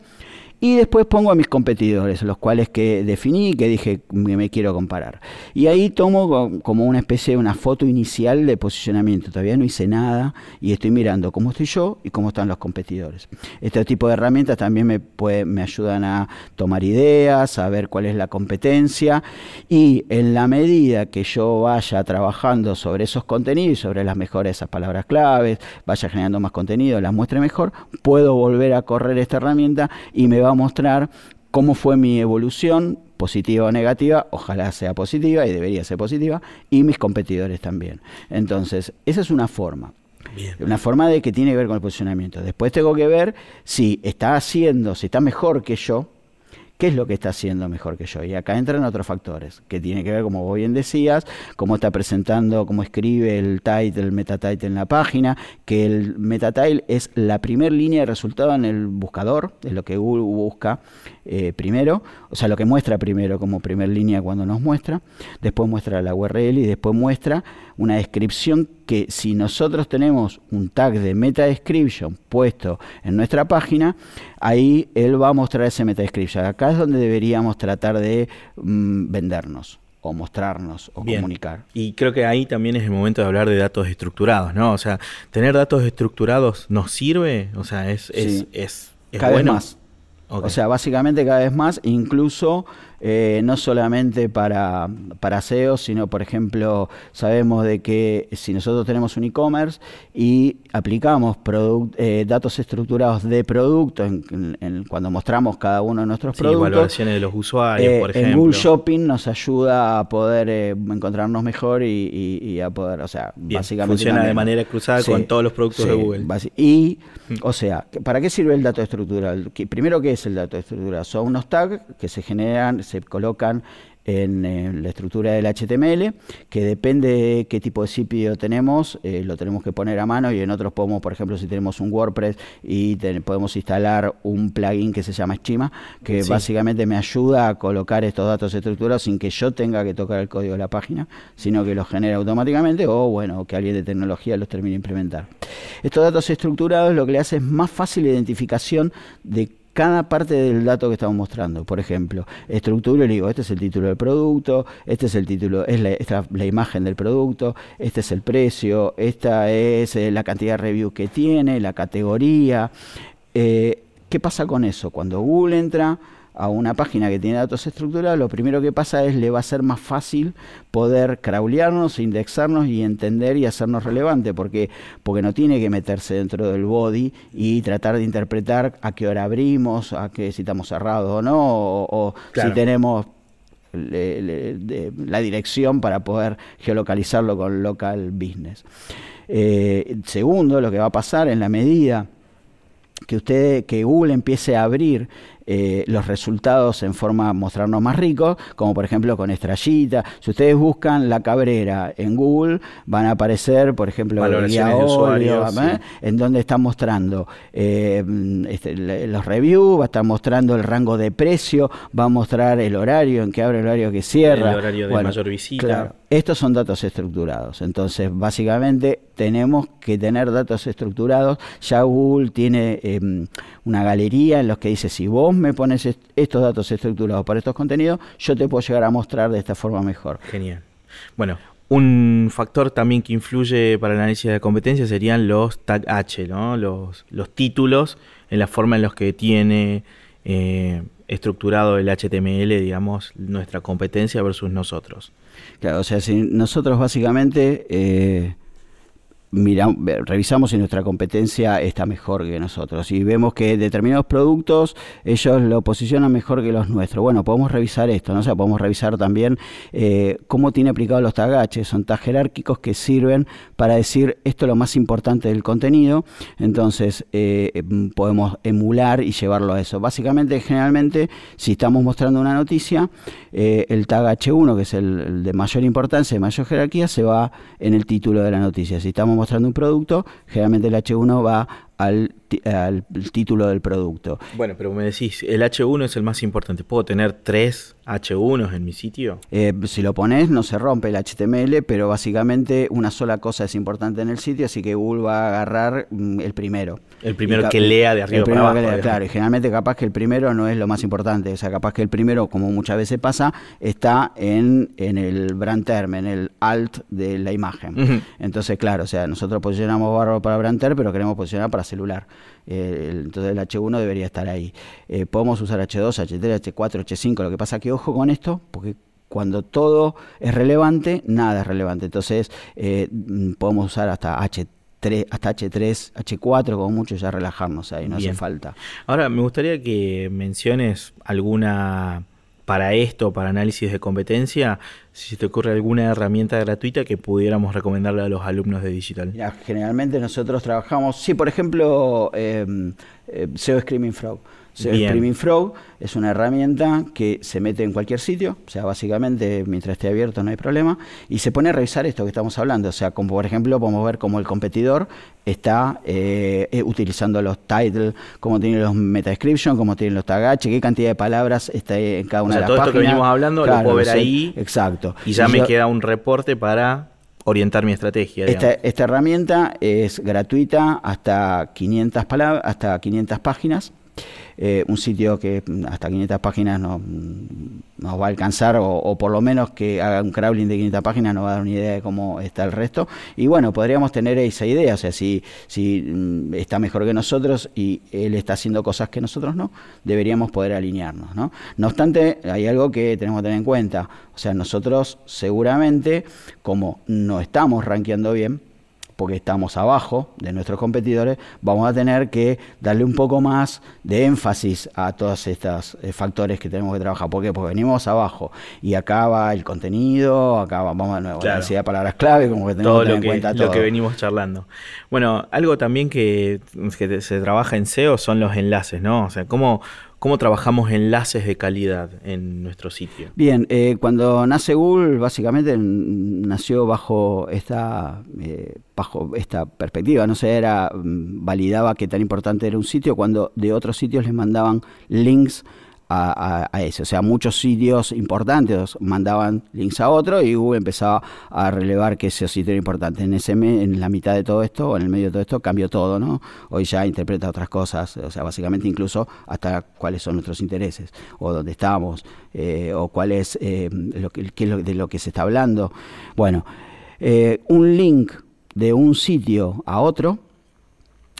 y después pongo a mis competidores, los cuales que definí que dije que me quiero comparar. Y ahí tomo como una especie de una foto inicial de posicionamiento. Todavía no hice nada y estoy mirando cómo estoy yo y cómo están los competidores. Este tipo de herramientas también me, me ayudan a tomar ideas, a ver cuál es la competencia y en la medida que yo vaya trabajando sobre esos contenidos, sobre las mejores esas palabras claves, vaya generando más contenido, las muestre mejor, puedo volver a correr esta herramienta y me va a mostrar cómo fue mi evolución, positiva o negativa, ojalá sea positiva y debería ser positiva, y mis competidores también. Entonces, esa es una forma. Una forma de que tiene que ver con el posicionamiento. Después tengo que ver si está haciendo, si está mejor que yo, ¿Qué es lo que está haciendo mejor que yo? Y acá entran otros factores, que tiene que ver, como vos bien decías, cómo está presentando, cómo escribe el title, el meta title en la página, que el meta title es la primera línea de resultado en el buscador, es lo que Google busca eh, primero, o sea, lo que muestra primero como primer línea cuando nos muestra, después muestra la URL y después muestra una descripción que si nosotros tenemos un tag de meta description puesto en nuestra página, ahí él va a mostrar ese meta description. Acá es donde deberíamos tratar de mm, vendernos o mostrarnos o comunicar. Y creo que ahí también es el momento de hablar de datos estructurados, ¿no? O sea, tener datos estructurados nos sirve, o sea, es, es, es, Cada Vez más. O sea, básicamente cada vez más, incluso eh, no solamente para, para SEO, sino, por ejemplo, sabemos de que si nosotros tenemos un e-commerce y aplicamos eh, datos estructurados de producto en, cuando mostramos cada uno de nuestros sí, productos. valoraciones de los usuarios, eh, por ejemplo. En Google Shopping nos ayuda a poder encontrarnos mejor y, a poder, o sea, básicamente. Funciona de manera cruzada con todos los productos de Google. Y, mm. o sea, ¿para qué sirve el dato estructural? Primero, ¿qué es el dato estructural? Son unos tags que se generan, se colocan en, la estructura del HTML, que depende de qué tipo de sitio tenemos, eh, lo tenemos que poner a mano y en otros podemos, por ejemplo, si tenemos un WordPress y podemos instalar un plugin que se llama Schema, que básicamente me ayuda a colocar estos datos estructurados sin que yo tenga que tocar el código de la página, sino que los genera automáticamente o, bueno, que alguien de tecnología los termine de implementar. Estos datos estructurados lo que le hace es más fácil la identificación de cada parte del dato que estamos mostrando. Por ejemplo, estructuro y le digo, este es el título del producto, este es el título, es la, imagen del producto, este es el precio, esta es eh, la cantidad de reviews que tiene, la categoría. Eh, ¿Qué pasa con eso? Cuando Google entra a una página que tiene datos estructurados, lo primero que pasa es le va a ser más fácil poder crawlearnos, indexarnos y entender y hacernos relevante, porque, porque no tiene que meterse dentro del body y tratar de interpretar a qué hora abrimos, a qué si estamos cerrados o no, o, si tenemos la dirección para poder geolocalizarlo con local business. Eh, segundo, lo que va a pasar en la medida que usted, que Google empiece a abrir eh, los resultados en forma mostrarnos más ricos, como por ejemplo con estrellita. Si ustedes buscan la cabrera en Google, van a aparecer, por ejemplo, el ¿eh? en donde está mostrando eh, este, los reviews, va a estar mostrando el rango de precio, va a mostrar el horario en que abre, el horario que cierra. El horario de mayor visita. Estos son datos estructurados. Entonces, básicamente, tenemos que tener datos estructurados. Ya Google tiene em, una galería en los que dice, si vos me pones estos datos estructurados para estos contenidos, yo te puedo llegar a mostrar de esta forma mejor. Genial. Bueno, un factor también que influye para el análisis de competencia serían los tag H, ¿no? los, los títulos en la forma en los que tiene eh, estructurado el HTML, digamos, nuestra competencia versus nosotros. Claro, o sea, si nosotros básicamente... Eh, revisamos si nuestra competencia está mejor que nosotros. Y vemos que determinados productos ellos lo posicionan mejor que los nuestros. Bueno, podemos revisar esto, ¿no? O sea, podemos revisar también eh, cómo tiene aplicado los tagaches. Son tags jerárquicos que sirven para decir esto es lo más importante del contenido. Entonces, eh, em, podemos emular y llevarlo a eso. Básicamente, generalmente, si estamos mostrando una noticia, eh, el tag H1, que es el, el, de mayor importancia, de mayor jerarquía, se va en el título de la noticia. Si estamos mostrando un producto, generalmente el H1 va al, título del producto. Bueno, pero me decís, el H1 es el más importante. ¿Puedo tener tres H1s en mi sitio? Eh, si lo pones, no se rompe el HTML, pero básicamente una sola cosa es importante en el sitio, así que Google va a agarrar mm, el primero. El primero que lea de arriba para abajo. claro, y generalmente capaz que el primero no es lo más importante. O sea, capaz que el primero, como muchas veces pasa, está en, en el brand term, en el alt de la imagen. Entonces, claro, o sea, nosotros posicionamos barro para brand term, pero queremos posicionar para celular. Eh, entonces el H1 debería estar ahí. Eh, podemos usar H2, H3, H4, H5. Lo que pasa que ojo con esto, porque cuando todo es relevante, nada es relevante. Entonces eh, mm, podemos usar hasta H3 hasta H3, H4, como mucho ya relajarnos ahí, no hace falta. Ahora, me gustaría que menciones alguna para esto, para análisis de competencia, si te ocurre alguna herramienta gratuita que pudiéramos recomendarle a los alumnos de digital. generalmente nosotros trabajamos, sí, por ejemplo, em, eh, SEO Screaming Frog. SEO Screaming Frog es una herramienta que se mete en cualquier sitio, o sea, básicamente mientras esté abierto no hay problema, y se pone a revisar esto que estamos hablando, o sea, como por ejemplo podemos ver cómo el competidor está eh, eh, utilizando los titles, cómo tiene los meta description, cómo tiene los tagaches, qué cantidad de palabras está en cada una de las todo páginas. Esto que venimos hablando lo puedo ver ahí. Exacto. Y ya me queda un reporte para orientar mi estrategia. Esta, esta, herramienta es gratuita hasta 500 palabras, hasta 500 páginas. Eh, un sitio que hasta 500 páginas no, nos va a alcanzar, o, por lo menos que haga un crawling de 500 páginas nos va a dar una idea de cómo está el resto. Y bueno, podríamos tener esa idea, o sea, si, si mm, está mejor que nosotros y él está haciendo cosas que nosotros no, deberíamos poder alinearnos. ¿no? no obstante, hay algo que tenemos que tener en cuenta, o sea, nosotros seguramente, como no estamos rankeando bien, porque estamos abajo de nuestros competidores, vamos a tener que darle un poco más de énfasis a todos estos eh, factores que tenemos que trabajar. ¿Por qué? Porque venimos abajo y acá va el contenido, acá va, vamos a nuevo, la de palabras clave, como que tenemos que tener en cuenta todo. Lo que venimos charlando. Bueno, algo también que, se trabaja en SEO son los enlaces, ¿no? O sea, cómo, cómo trabajamos enlaces de calidad en nuestro sitio? Bien, eh, cuando nace Google, básicamente nació bajo esta, eh, bajo esta perspectiva. No sé, era, mm, validaba qué tan importante era un sitio cuando de otros sitios les mandaban links a, a, ese. O sea, muchos sitios importantes mandaban links a otro y Google empezaba a relevar que ese sitio era importante. En, ese en la mitad de todo esto, o en el medio de todo esto, cambió todo, ¿no? Hoy ya interpreta otras cosas, o sea, básicamente incluso hasta cuáles son nuestros intereses, o dónde estamos, eh, o cuál es, eh, lo que, es de lo que se está hablando. Bueno, eh, un link de un sitio a otro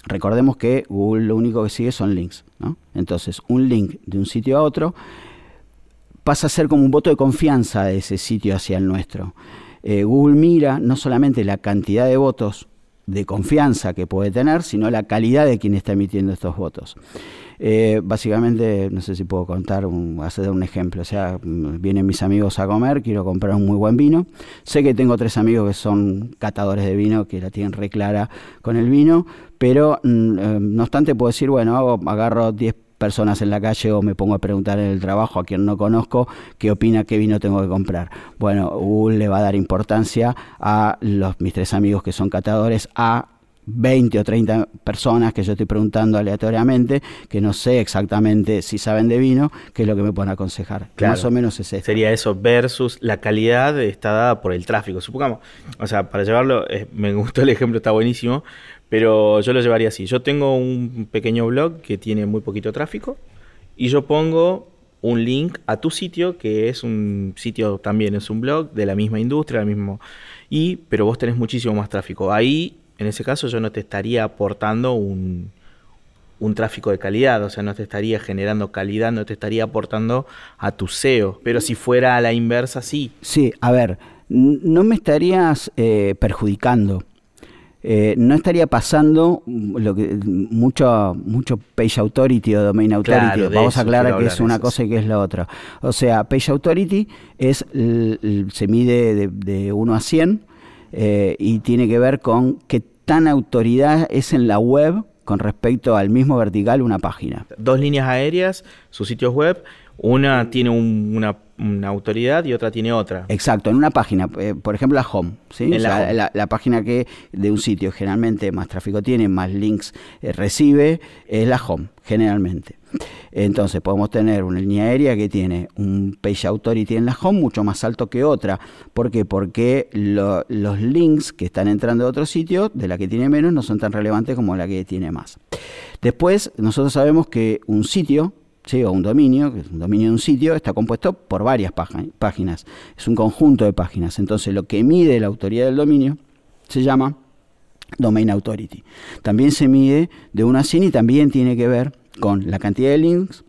Recordemos que Google lo único que sigue son links. ¿no? Entonces, un link de un sitio a otro pasa a ser como un voto de confianza de ese sitio hacia el nuestro. Eh, Google mira no solamente la cantidad de votos de confianza que puede tener, sino la calidad de quien está emitiendo estos votos. Eh, básicamente, no sé si puedo contar, un, hacer un ejemplo. O sea, mm, vienen mis amigos a comer, quiero comprar un muy buen vino. Sé que tengo tres amigos que son catadores de vino, que la tienen re clara con el vino, pero mm, eh, no obstante puedo decir, bueno, agarro 10 personas en la calle o me pongo a preguntar en el trabajo a quien no conozco qué opina qué vino tengo que comprar. Bueno, Google le va a dar importancia a los mis tres amigos que son catadores a 20 o 30 personas que yo estoy preguntando aleatoriamente, que no sé exactamente si saben de vino, qué es lo que me pueden aconsejar. Más o menos es eso. Sería eso versus la calidad está dada por el tráfico. Supongamos, o sea, para llevarlo, eh, me gustó el ejemplo, está buenísimo, pero yo lo llevaría así. Yo tengo un pequeño blog que tiene muy poquito tráfico y yo pongo un link a tu sitio, que es un sitio también, es un blog de la misma industria, del mismo... Y, pero vos tenés muchísimo más tráfico. Ahí en ese caso yo no te estaría aportando un, tráfico de calidad, o sea, no te estaría generando calidad, no te estaría aportando a tu SEO. Pero si fuera a la inversa, sí. Sí, a ver, no me estarías eh, perjudicando. Eh, no estaría pasando lo que mucho mucho page authority o domain authority. Vamos a aclarar que es una cosa y que es la otra. O sea, page authority es se mide de, de 1 a 100 eh, y tiene que ver con qué tan autoridad es en la web con respecto al mismo vertical una página. Dos líneas aéreas, sus sitios web, una tiene una, autoridad y otra tiene otra. Exacto, en una página, eh, por ejemplo la home, ¿sí? la, página que de un sitio generalmente más tráfico tiene, más links eh, recibe, es la home, generalmente. Entonces podemos tener una línea aérea que tiene un page authority en la home mucho más alto que otra. ¿Por qué? Porque los links que están entrando de otro sitio, de la que tiene menos, no son tan relevantes como la que tiene más. Después, nosotros sabemos que un sitio, ¿sí? o un dominio, que es un dominio de un sitio, está compuesto por varias páginas. Es un conjunto de páginas. Entonces, lo que mide la autoridad del dominio se llama Domain Authority. También se mide de una CIN y también tiene que ver con la cantidad de links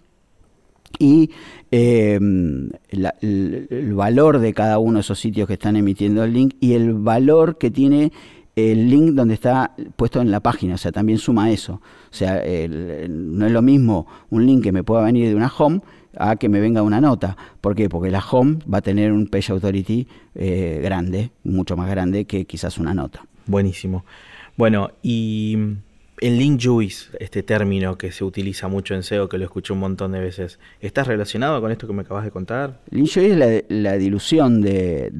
y eh, el, valor de cada uno de esos sitios que están emitiendo el link y el valor que tiene el link donde está puesto en la página, o sea, también suma eso. O sea, no es lo mismo un link que me pueda venir de una home a que me venga una nota. ¿Por qué? Porque la home va a tener un page authority eh, grande, mucho más grande que quizás una nota. Buenísimo. Bueno, y el link juice, este término que se utiliza mucho en SEO, que lo escuché un montón de veces, ¿está relacionado con esto que me acabas de contar? Link juice es la, dilución de,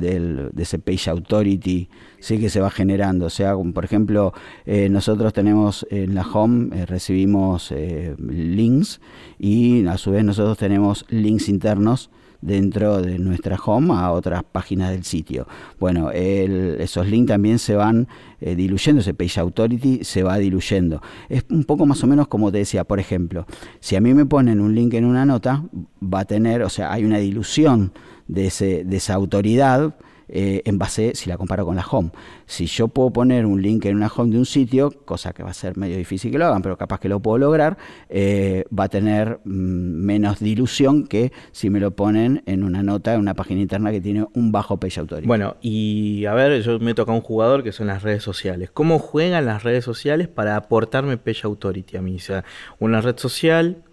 ese page authority sí que se va generando. O sea, por ejemplo, eh, nosotros tenemos en la home, eh, recibimos eh, links y a su vez nosotros tenemos links internos dentro de nuestra home a otras páginas del sitio. Bueno, esos links también se van eh, diluyendo, ese page authority se va diluyendo. Es un poco más o menos como te decía, por ejemplo, si a mí me ponen un link en una nota, va a tener, o sea, hay una dilución de, ese, de esa autoridad eh, en base, si la comparo con la home. Si yo puedo poner un link en una home de un sitio, cosa que va a ser medio difícil que lo hagan, pero capaz que lo puedo lograr, eh, va a tener mm, menos dilución que si me lo ponen en una nota, en una página interna que tiene un bajo page authority. Bueno, y a ver, yo me toca un jugador que son las redes sociales. ¿Cómo juegan las redes sociales para aportarme page authority a mí? O sea, una red social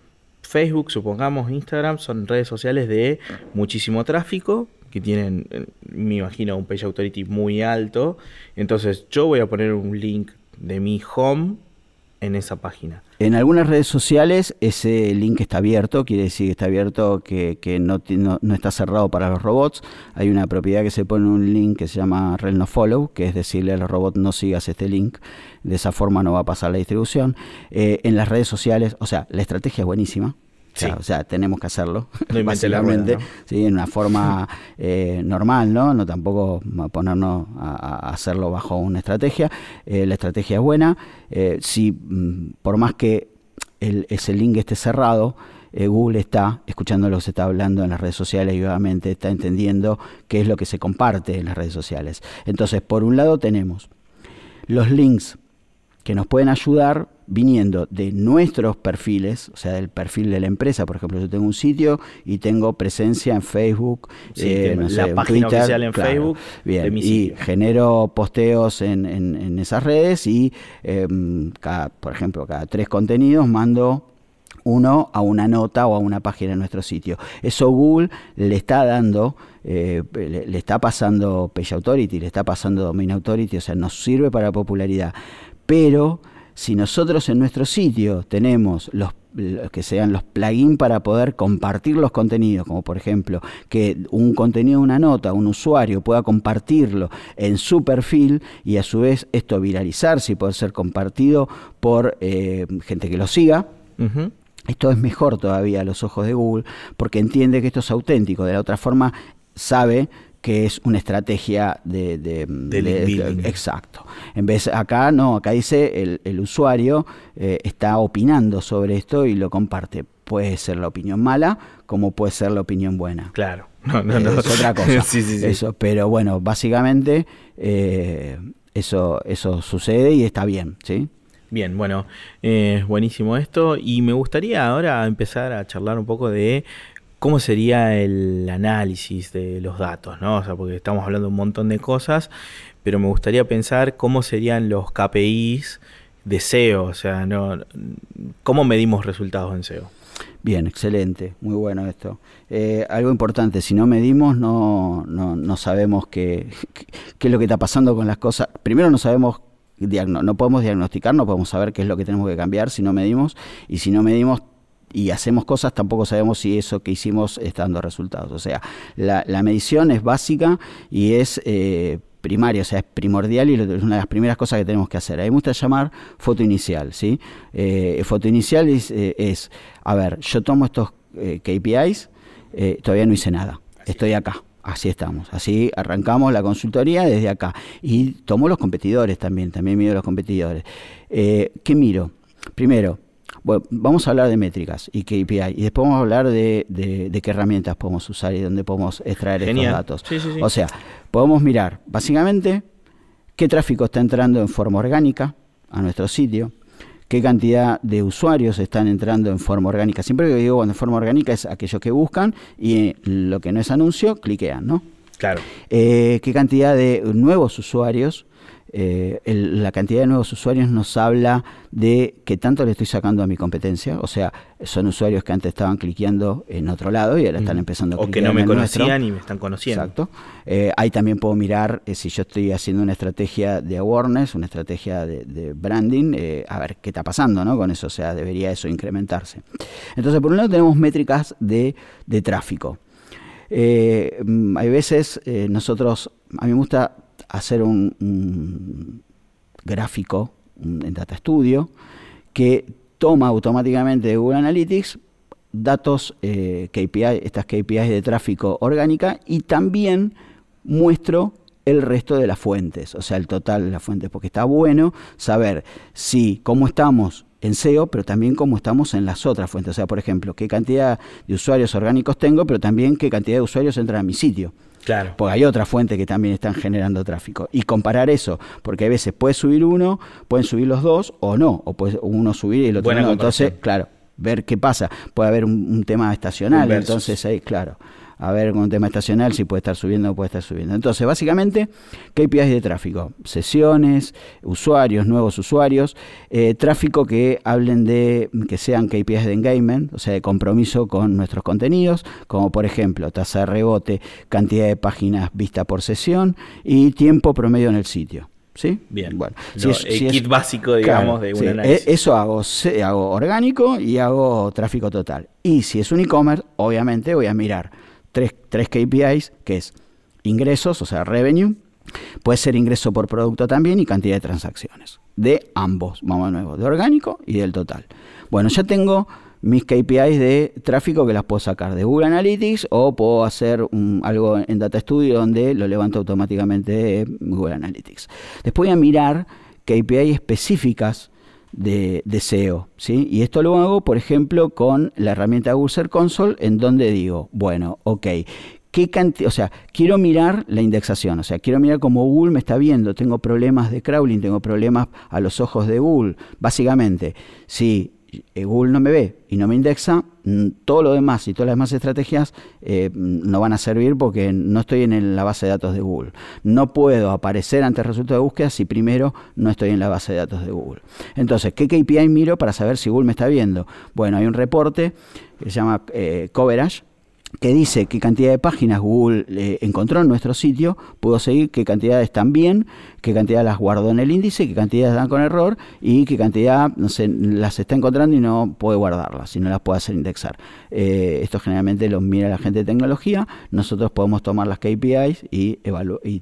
Facebook, supongamos Instagram, son redes sociales de muchísimo tráfico, que tienen, eh, me imagino, un page authority muy alto. Entonces yo voy a poner un link de mi home en esa página. En algunas redes sociales ese link está abierto, quiere decir que está abierto, que, no, no, está cerrado para los robots. Hay una propiedad que se pone un link que se llama rel no follow, que es decirle a los robots no sigas este link, de esa forma no va a pasar la distribución. Eh, en las redes sociales, o sea, la estrategia es buenísima, o sea, tenemos que hacerlo, [LAUGHS] básicamente, ¿sí? en una forma eh, normal, ¿no? No tampoco ponernos a, hacerlo bajo una estrategia. Eh, la estrategia es buena. Eh, si mm, por más que el, ese link esté cerrado, Google está escuchando lo que se está hablando en las redes sociales y obviamente está entendiendo qué es lo que se comparte en las redes sociales. Entonces, por un lado tenemos los links que nos pueden ayudar viniendo de nuestros perfiles, o sea, del perfil de la empresa. Por ejemplo, yo tengo un sitio y tengo presencia en Facebook, eh, la página oficial en Facebook. Bien, y genero posteos en, en, esas redes y, em, cada, por ejemplo, cada tres contenidos mando uno a una nota o a una página en nuestro sitio. Eso Google le está dando, eh, le, le, está pasando Page Authority, le está pasando Domain Authority, o sea, nos sirve para popularidad. Pero si nosotros en nuestro sitio tenemos los que sean los plugins para poder compartir los contenidos, como por ejemplo que un contenido, una nota, un usuario pueda compartirlo en su perfil y a su vez esto viralizarse y poder ser compartido por eh, gente que lo siga. Esto es mejor todavía a los ojos de Google porque entiende que esto es auténtico. De la otra forma, sabe que es una estrategia de, de, exacto. En vez acá no, acá dice el, el usuario eh, está opinando sobre esto y lo comparte. Puede ser la opinión mala, como puede ser la opinión buena. Claro, [LAUGHS] no, no, no. es otra [LAUGHS] cosa. Eso, pero bueno, básicamente eh, eso, eso sucede y está bien, ¿sí? Bien, bueno, eh, buenísimo esto y me gustaría ahora empezar a charlar un poco de cómo sería el análisis de los datos, ¿no? O sea, porque estamos hablando de un montón de cosas, pero me gustaría pensar cómo serían los KPIs de SEO, o sea, no, cómo medimos resultados en SEO. Bien, excelente, muy bueno esto. Eh, algo importante, si no medimos no, no, no sabemos qué, qué, es lo que está pasando con las cosas. Primero no sabemos no podemos diagnosticar, no podemos saber qué es lo que tenemos que cambiar si no medimos, y si no medimos y hacemos cosas, tampoco sabemos si eso que hicimos está dando resultados. O sea, la, medición es básica y es eh, primaria, o sea, es primordial y es una de las primeras cosas que tenemos que hacer. A mí me gusta llamar foto inicial, ¿sí? Eh, foto inicial es, eh, es, a ver, yo tomo estos KPIs, todavía no hice nada, estoy acá. Así estamos, así arrancamos la consultoría desde acá. Y tomo los competidores también, también miro los competidores. ¿Qué miro? Primero, bueno, vamos a hablar de métricas y KPI y después vamos a hablar de, qué herramientas podemos usar y dónde podemos extraer estos datos. O sea, podemos mirar básicamente qué tráfico está entrando en forma orgánica a nuestro sitio, qué cantidad de usuarios están entrando en forma orgánica. Siempre que digo en forma orgánica es aquellos que buscan y lo que no es anuncio, cliquean, ¿no? Claro. Eh, qué cantidad de nuevos usuarios eh, la cantidad de nuevos usuarios nos habla de que tanto le estoy sacando a mi competencia, o sea, son usuarios que antes estaban cliqueando en otro lado y ahora están empezando a. O que no me conocían y me están conociendo. Exacto. Eh, ahí también puedo mirar eh, si yo estoy haciendo una estrategia de awareness, una estrategia de, branding, a ver qué está pasando ¿no? con eso, o sea, debería eso incrementarse. Entonces, por un lado tenemos métricas de, tráfico. Mm, hay veces nosotros, a mí me gusta hacer un, gráfico en Data Studio que toma automáticamente de Google Analytics datos eh, KPI, estas KPIs de tráfico orgánica y también muestro el resto de las fuentes, o sea, el total de las fuentes, porque está bueno saber si cómo estamos en SEO, pero también cómo estamos en las otras fuentes. O sea, por ejemplo, qué cantidad de usuarios orgánicos tengo, pero también qué cantidad de usuarios entran a mi sitio. Claro. Porque hay otras fuentes que también están generando tráfico. Y comparar eso, porque a veces puede subir uno, pueden subir los dos o no, o puede uno subir y el otro no. Entonces, claro, ver qué pasa. Puede haber un, tema estacional, entonces ahí, claro a ver con un tema estacional si puede estar subiendo o puede estar subiendo. Entonces, básicamente, KPIs de tráfico, sesiones, usuarios, nuevos usuarios, eh, tráfico que hablen de, que sean KPIs de engagement, o sea, de compromiso con nuestros contenidos, como por ejemplo, tasa de rebote, cantidad de páginas vistas por sesión y tiempo promedio en el sitio. ¿Sí? Bien. Bueno, Lo- el kit básico, digamos, de un sí, análisis. e- Eso hago, hago orgánico y hago tráfico total. Y si es un e-commerce, obviamente voy a mirar tres, KPIs, que es ingresos, o sea, revenue, puede ser ingreso por producto también y cantidad de transacciones. De ambos, vamos de nuevo, de orgánico y del total. Bueno, ya tengo mis KPIs de tráfico que las puedo sacar de Google Analytics o puedo hacer un- algo en Data Studio donde lo levanto automáticamente de Google Analytics. Después voy a mirar KPI específicas de, de SEO, ¿sí? Y esto lo hago, por ejemplo, con la herramienta Google Console, en donde digo, bueno, ok, ¿qué cantidad? O sea, quiero mirar la indexación, o sea, quiero mirar cómo Google me está viendo, tengo problemas de crawling, tengo problemas a los ojos de Google. Básicamente, si Google no me ve y no me indexa, mm, todo lo demás y todas las demás estrategias eh, mm, no van a servir porque no estoy en la base de datos de Google. No puedo aparecer ante el resultado de búsqueda si primero no estoy en la base de datos de Google. Entonces, ¿qué KPI miro para saber si Google me está viendo? Bueno, hay un reporte que se llama eh, Coverage que dice qué cantidad de páginas Google eh, encontró en nuestro sitio, puedo seguir qué cantidad están bien, qué cantidad las guardó en el índice, qué cantidad dan con error y qué cantidad no sé, las está encontrando y no puede guardarlas, y no las puede hacer indexar. Eh, esto generalmente lo mira la gente de tecnología, nosotros podemos tomar las KPIs y,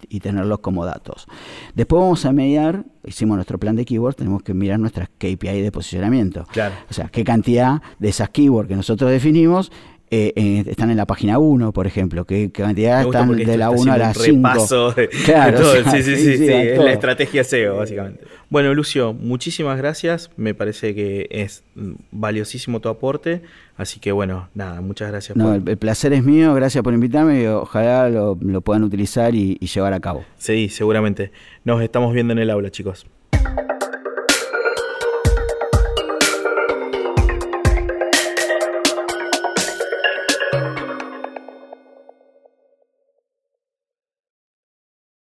y tenerlos como datos. Después vamos a mediar, hicimos nuestro plan de keywords, tenemos que mirar nuestras KPI de posicionamiento. Claro. O sea, qué cantidad de esas keywords que nosotros definimos eh, eh, están en la página 1, por ejemplo, qué qué cantidad están de la está 1 a la un 5. repaso de, Claro, todo. o [LAUGHS] sea, sí, sí, sí, sí, sí, sí, a es todo. la estrategia SEO, básicamente. Bueno, Lucio, muchísimas gracias. Me parece que es valiosísimo tu aporte. Así que, bueno, nada, muchas gracias. No, por- el, el placer es mío, gracias por invitarme y ojalá lo, lo puedan utilizar y- y llevar a cabo. Sí, seguramente. Nos estamos viendo en el aula, chicos.